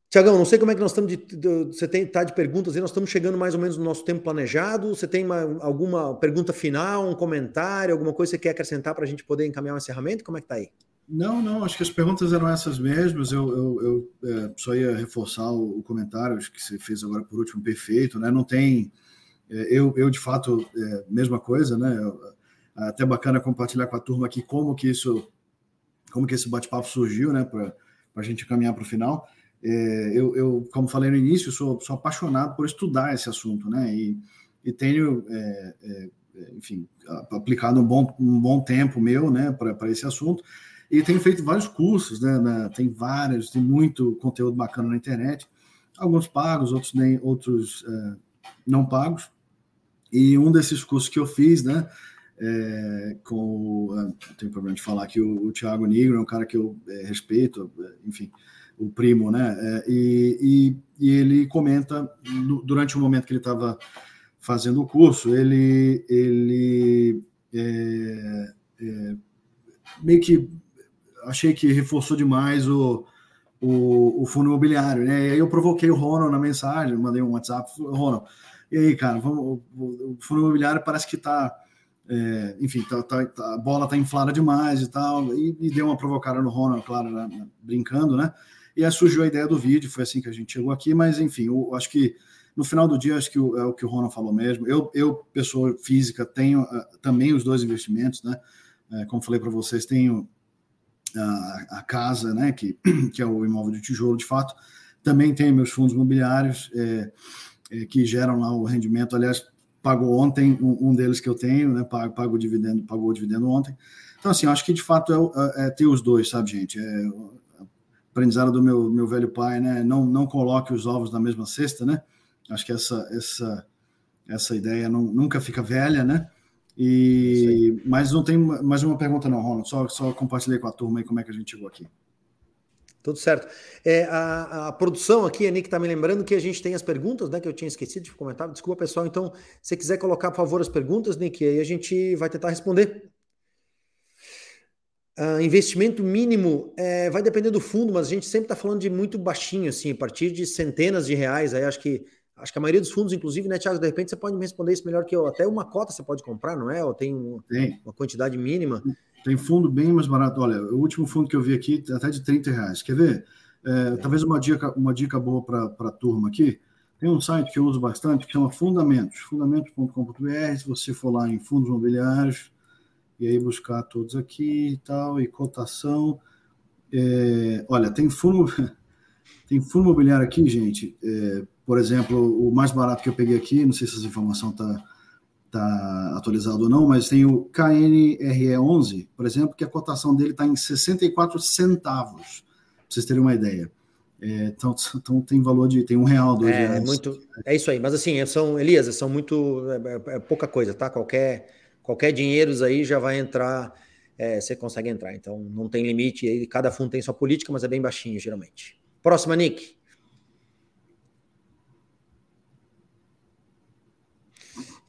Tiagão, não sei como é que nós estamos de, de, você tem tá de perguntas aí, nós estamos chegando mais ou menos no nosso tempo planejado. Você tem uma, alguma pergunta final, um comentário, alguma coisa que você quer acrescentar para a gente poder encaminhar o encerramento? Como é que está aí? Não, não, acho que as perguntas eram essas mesmas. Eu, eu, eu é, só ia reforçar o, o, comentário que você fez agora por último, perfeito, né? Não tem. É, eu, eu, de fato, é, mesma coisa, né? Até bacana compartilhar com a turma aqui como que isso, como que esse bate-papo surgiu, né, para a gente caminhar para o final. É, eu, eu, como falei no início, sou, sou apaixonado por estudar esse assunto, né, e, e tenho, é, é, enfim, aplicado um bom, um bom tempo meu, né, para esse assunto. E tenho feito vários cursos, né, na, tem vários, tem muito conteúdo bacana na internet, alguns pagos, outros nem, outros é, não pagos. E um desses cursos que eu fiz, né, é, com não tenho problema de falar que o, o Thiago Negro é um cara que eu é, respeito, é, enfim, o primo, né? É, e, e, e, ele comenta durante o momento que ele estava fazendo o curso, ele ele é, é, meio que achei que reforçou demais o, o, o, fundo imobiliário, né? E aí eu provoquei o Ronald na mensagem, mandei um WhatsApp, Ronald, e aí, cara, vamos, o, o fundo imobiliário parece que está é, enfim, tá, tá, tá, a bola tá inflada demais e tal, e, e deu uma provocada no Ronald, claro, né, brincando, né? E aí surgiu a ideia do vídeo, foi assim que a gente chegou aqui, mas enfim, eu acho que no final do dia, acho que o, é o que o Ronald falou mesmo. Eu, eu pessoa física, tenho uh, também os dois investimentos, né? É, como falei para vocês, tenho a, a, casa, né? Que, que é o imóvel de tijolo, de fato. Também tenho meus fundos imobiliários, é, é, que geram lá o rendimento. Aliás, pagou ontem, um, um deles que eu tenho, né? Pago, o dividendo, pagou o dividendo ontem. Então, assim, acho que de fato é, é, é ter os dois, sabe, gente? É, aprendizado do meu, meu velho pai, né? Não, não coloque os ovos na mesma cesta, né? Acho que essa, essa, essa ideia não, nunca fica velha, né? E, mas não tem mais uma pergunta, não, Ronald. Só, só compartilhei com a turma aí como é que a gente chegou aqui. Tudo certo. É, a, a, produção aqui, a Nick está me lembrando que a gente tem as perguntas, né? Que eu tinha esquecido de comentar. Desculpa, pessoal. Então, se quiser colocar, por favor, as perguntas, Nick, aí a gente vai tentar responder. Uh, investimento mínimo é, vai depender do fundo, mas a gente sempre está falando de muito baixinho, assim, a partir de centenas de reais. Aí acho que acho que a maioria dos fundos, inclusive, né, Thiago? De repente você pode me responder isso melhor que eu. Até uma cota você pode comprar, não é? Ou tem, um, tem. uma quantidade mínima. Tem fundo bem mais barato. Olha, o último fundo que eu vi aqui até de 30 reais. Quer ver? É, é. Talvez uma dica, uma dica boa para a turma aqui. Tem um site que eu uso bastante que chama Fundamentos, fundamentos.com.br. Se você for lá em fundos imobiliários e aí buscar todos aqui e tal, e cotação. É, olha, tem fundo, tem fundo imobiliário aqui, gente. É, por exemplo, o mais barato que eu peguei aqui, não sei se essa informação está está atualizado ou não, mas tem o KNRE11, por exemplo, que a cotação dele está em 64 centavos, para vocês terem uma ideia. É, então, então, tem valor de tem um real, dois é, reais. Muito, é isso aí, mas assim, são, Elias, são muito é, é, é, pouca coisa, tá? Qualquer, qualquer dinheiro aí já vai entrar, é, você consegue entrar. Então não tem limite, cada fundo tem sua política, mas é bem baixinho geralmente. Próxima, Nick.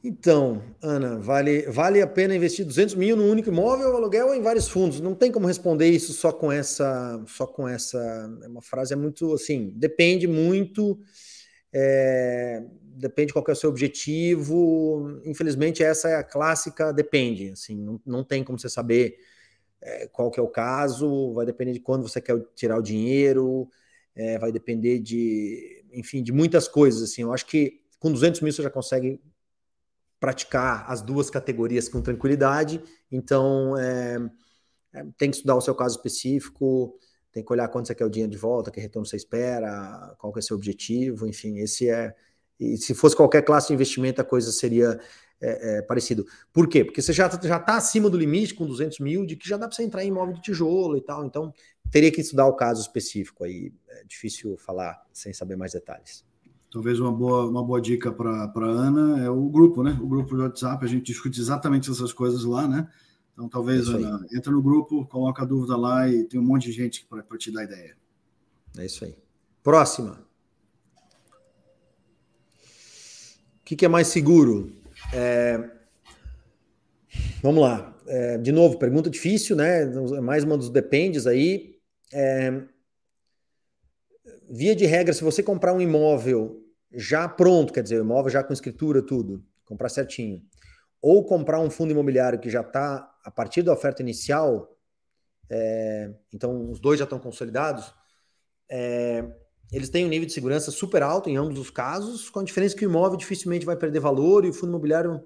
Então, Ana, vale, vale a pena investir 200 mil no único imóvel, aluguel ou em vários fundos? Não tem como responder isso só com essa, só com essa. É uma frase é muito assim. Depende muito. É, depende qual é o seu objetivo. Infelizmente, essa é a clássica. Depende. Assim, não, não tem como você saber é, qual que é o caso. Vai depender de quando você quer tirar o dinheiro. É, vai depender de, enfim, de muitas coisas. Assim, eu acho que com 200 mil você já consegue praticar as duas categorias com tranquilidade. Então, é, é, tem que estudar o seu caso específico, tem que olhar quando você quer o dinheiro de volta, que retorno você espera, qual que é o seu objetivo, enfim, esse é. E se fosse qualquer classe de investimento, a coisa seria é, é, parecido. Por quê? Porque você já já está acima do limite com 200 mil, de que já dá para você entrar em imóvel de tijolo e tal. Então, teria que estudar o caso específico aí. É difícil falar sem saber mais detalhes. Talvez uma boa, uma boa dica para a Ana é o grupo, né? O grupo do WhatsApp, a gente discute exatamente essas coisas lá, né? Então, talvez, é Ana, entra no grupo, coloca a dúvida lá e tem um monte de gente para te dar ideia. É isso aí. Próxima. O que, que é mais seguro? É... Vamos lá. É, de novo, pergunta difícil, né? Mais uma dos dependes aí. É via de regra, se você comprar um imóvel já pronto, quer dizer, o imóvel já com escritura, tudo, comprar certinho, ou comprar um fundo imobiliário que já está a partir da oferta inicial, é, então os dois já estão consolidados, é, eles têm um nível de segurança super alto em ambos os casos, com a diferença que o imóvel dificilmente vai perder valor e o fundo imobiliário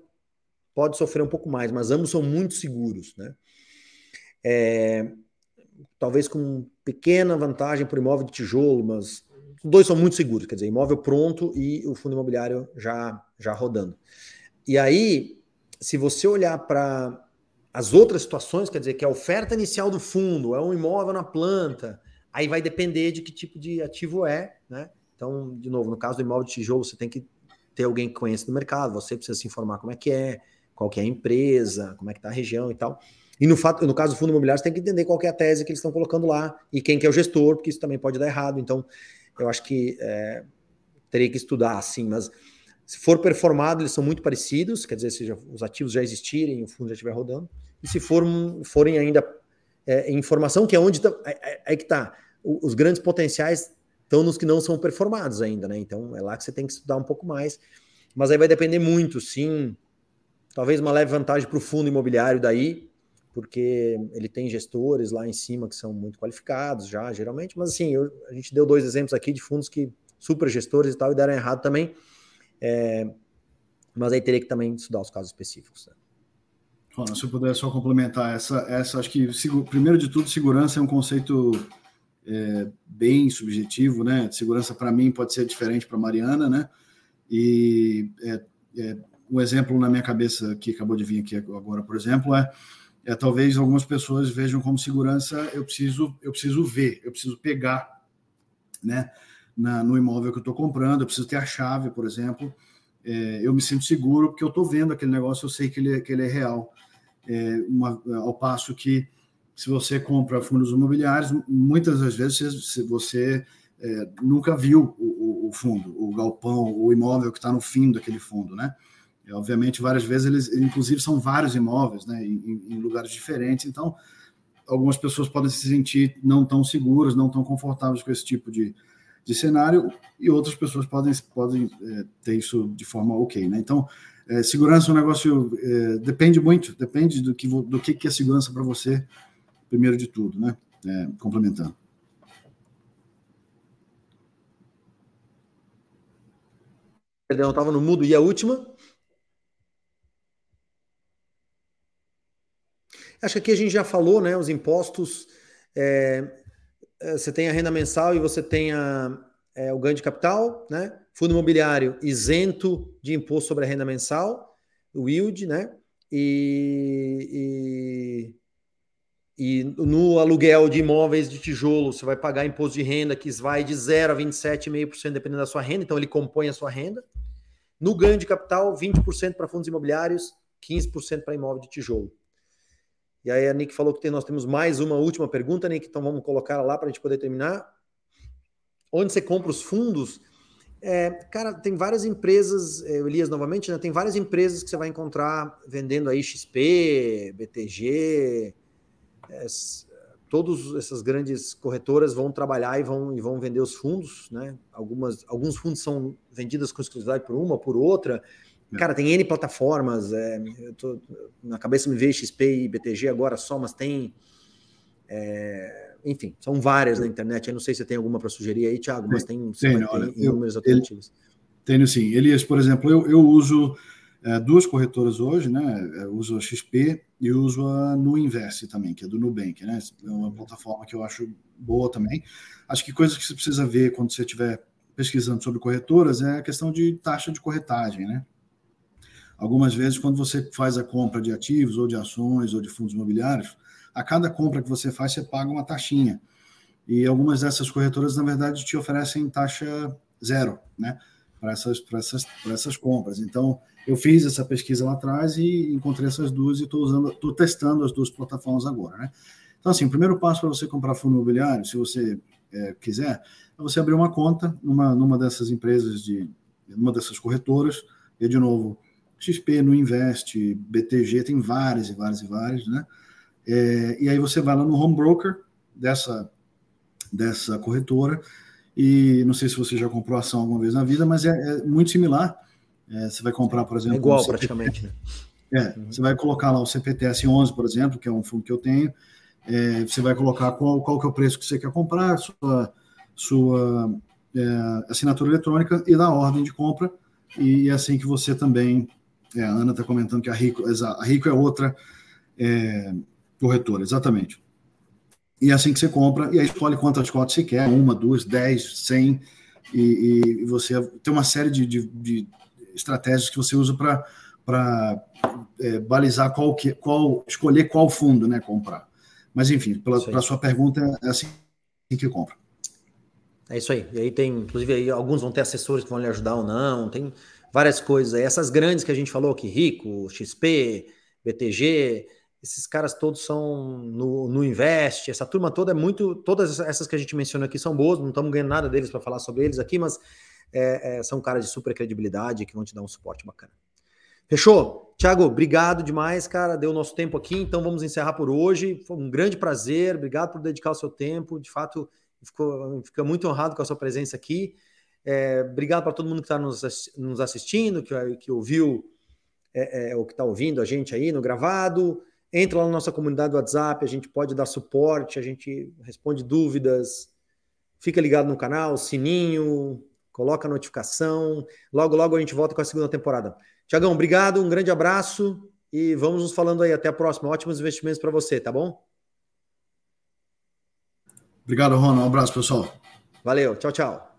pode sofrer um pouco mais, mas ambos são muito seguros, né? É, talvez com pequena vantagem por imóvel de tijolo, mas os dois são muito seguros, quer dizer, imóvel pronto e o fundo imobiliário já, já rodando. E aí, se você olhar para as outras situações, quer dizer, que a oferta inicial do fundo é um imóvel na planta, aí vai depender de que tipo de ativo é, né? Então, de novo, no caso do imóvel de tijolo, você tem que ter alguém que conheça do mercado, você precisa se informar como é que é, qual que é a empresa, como é que está a região e tal. E no, fato, no caso do fundo imobiliário, você tem que entender qual é a tese que eles estão colocando lá e quem que é o gestor, porque isso também pode dar errado. Então, eu acho que é, teria que estudar assim, mas se for performado, eles são muito parecidos, quer dizer, se os ativos já existirem, o fundo já estiver rodando, e se for, forem ainda é, informação, que é onde tá, é, é, é que está, os grandes potenciais estão nos que não são performados ainda, né? Então é lá que você tem que estudar um pouco mais, mas aí vai depender muito, sim, talvez uma leve vantagem para o fundo imobiliário daí, porque ele tem gestores lá em cima que são muito qualificados já, geralmente, mas assim, eu, a gente deu dois exemplos aqui de fundos que super gestores e tal, e deram errado também, é, mas aí teria que também estudar os casos específicos. Né? Se eu puder só complementar essa, essa acho que primeiro de tudo segurança é um conceito é, bem subjetivo, né? Segurança para mim pode ser diferente para Mariana, né? E é, um exemplo na minha cabeça que acabou de vir aqui agora, por exemplo, é é, talvez algumas pessoas vejam como segurança eu preciso eu preciso ver eu preciso pegar né na, no imóvel que eu estou comprando eu preciso ter a chave por exemplo. É, eu me sinto seguro porque eu estou vendo aquele negócio eu sei que ele, é, que ele é real. É, uma, ao passo que se você compra fundos imobiliários muitas das vezes você é, nunca viu o, o, o fundo o galpão o imóvel que está no fim daquele fundo né e, obviamente, várias vezes eles, inclusive, são vários imóveis, né, em, em, lugares diferentes. Então, algumas pessoas podem se sentir não tão seguras, não tão confortáveis com esse tipo de, de cenário, e outras pessoas podem, podem é, ter isso de forma ok. Né? Então, é, segurança é um negócio é, depende muito, depende do que do que, que é segurança para você, primeiro de tudo, né? É, complementando. Perdão, eu estava no mudo. E a última? Acho que aqui a gente já falou, né? Os impostos. É, é, você tem a renda mensal e você tem a, é, o ganho de capital, né? Fundo imobiliário isento de imposto sobre a renda mensal, o yield, né? E, e, e, no aluguel de imóveis de tijolo, você vai pagar imposto de renda que vai de 0 a 27,5% dependendo da sua renda, então ele compõe a sua renda. No ganho de capital, 20% para fundos imobiliários, 15% para imóvel de tijolo. E aí a Nick falou que tem, nós temos mais uma última pergunta, Nick, então vamos colocar lá para a gente poder terminar. Onde você compra os fundos? É, cara, tem várias empresas, é, Elias novamente, né? Tem várias empresas que você vai encontrar vendendo aí XP, BTG, é, todas essas grandes corretoras vão trabalhar e vão, e vão vender os fundos, né? Algumas, alguns fundos são vendidos com exclusividade por uma, por outra. Cara, tem N plataformas. É, tô, na cabeça me veio XP e BTG agora só, mas tem. É, enfim, são várias na internet. Eu não sei se tem alguma para sugerir aí, Thiago, mas tem, tem, tem olha, inúmeras alternativas. Tenho sim. Elias, por exemplo, eu, eu uso é, duas corretoras hoje, né? Eu uso a XP e uso a Nuinvest também, que é do Nubank, né? É uma plataforma que eu acho boa também. Acho que coisas que você precisa ver quando você estiver pesquisando sobre corretoras é a questão de taxa de corretagem, né? Algumas vezes, quando você faz a compra de ativos, ou de ações, ou de fundos imobiliários, a cada compra que você faz, você paga uma taxinha. E algumas dessas corretoras, na verdade, te oferecem taxa zero, né? Para essas, essas, essas compras. Então, eu fiz essa pesquisa lá atrás e encontrei essas duas e estou usando, estou testando as duas plataformas agora, né? Então, assim, o primeiro passo para você comprar fundo imobiliário, se você é, quiser, é você abrir uma conta numa, numa dessas empresas de, numa dessas corretoras. E, de novo, XP no Invest, BTG, tem várias e várias e várias, né? É, e aí você vai lá no home broker dessa, dessa corretora, e não sei se você já comprou ação alguma vez na vida, mas é, é muito similar. É, você vai comprar, por exemplo. É igual, praticamente. Né? É, uhum. você vai colocar lá o CPTS 11, por exemplo, que é um fundo que eu tenho. É, você vai colocar qual, qual que é o preço que você quer comprar, sua, sua é, assinatura eletrônica e dar ordem de compra. E é assim que você também É, a Ana está comentando que a Rico, a Rico é outra é, corretora, exatamente. E é assim que você compra, e aí escolhe quantas cotas você quer, uma, duas, dez, cem, e, e você tem uma série de, de, de estratégias que você usa para é, balizar qual, que, qual, escolher qual fundo né, comprar. Mas, enfim, para a sua pergunta, é assim que compra. É isso aí. E aí tem, inclusive, aí, alguns vão ter assessores que vão lhe ajudar ou não, tem várias coisas. Essas grandes que a gente falou aqui, Rico, XP, BTG, esses caras todos são no, no Invest, essa turma toda é muito. Todas essas que a gente menciona aqui são boas, não estamos ganhando nada deles para falar sobre eles aqui, mas é, é, são caras de super credibilidade que vão te dar um suporte bacana. Fechou? Thiago, obrigado demais, cara. Deu nosso tempo aqui, então vamos encerrar por hoje. Foi um grande prazer. Obrigado por dedicar o seu tempo. De fato, ficou, fica muito honrado com a sua presença aqui. É, obrigado para todo mundo que está nos, nos, assistindo, que, que ouviu é, é, ou que está ouvindo a gente aí no gravado. Entra lá na nossa comunidade do WhatsApp, a gente pode dar suporte, a gente responde dúvidas. Fica ligado no canal, sininho, coloca a notificação. Logo, logo a gente volta com a segunda temporada. Tiagão, obrigado, um grande abraço e vamos nos falando aí. Até a próxima. Ótimos investimentos para você, tá bom? Obrigado, Ronald. Um abraço, pessoal. Valeu. Tchau, tchau.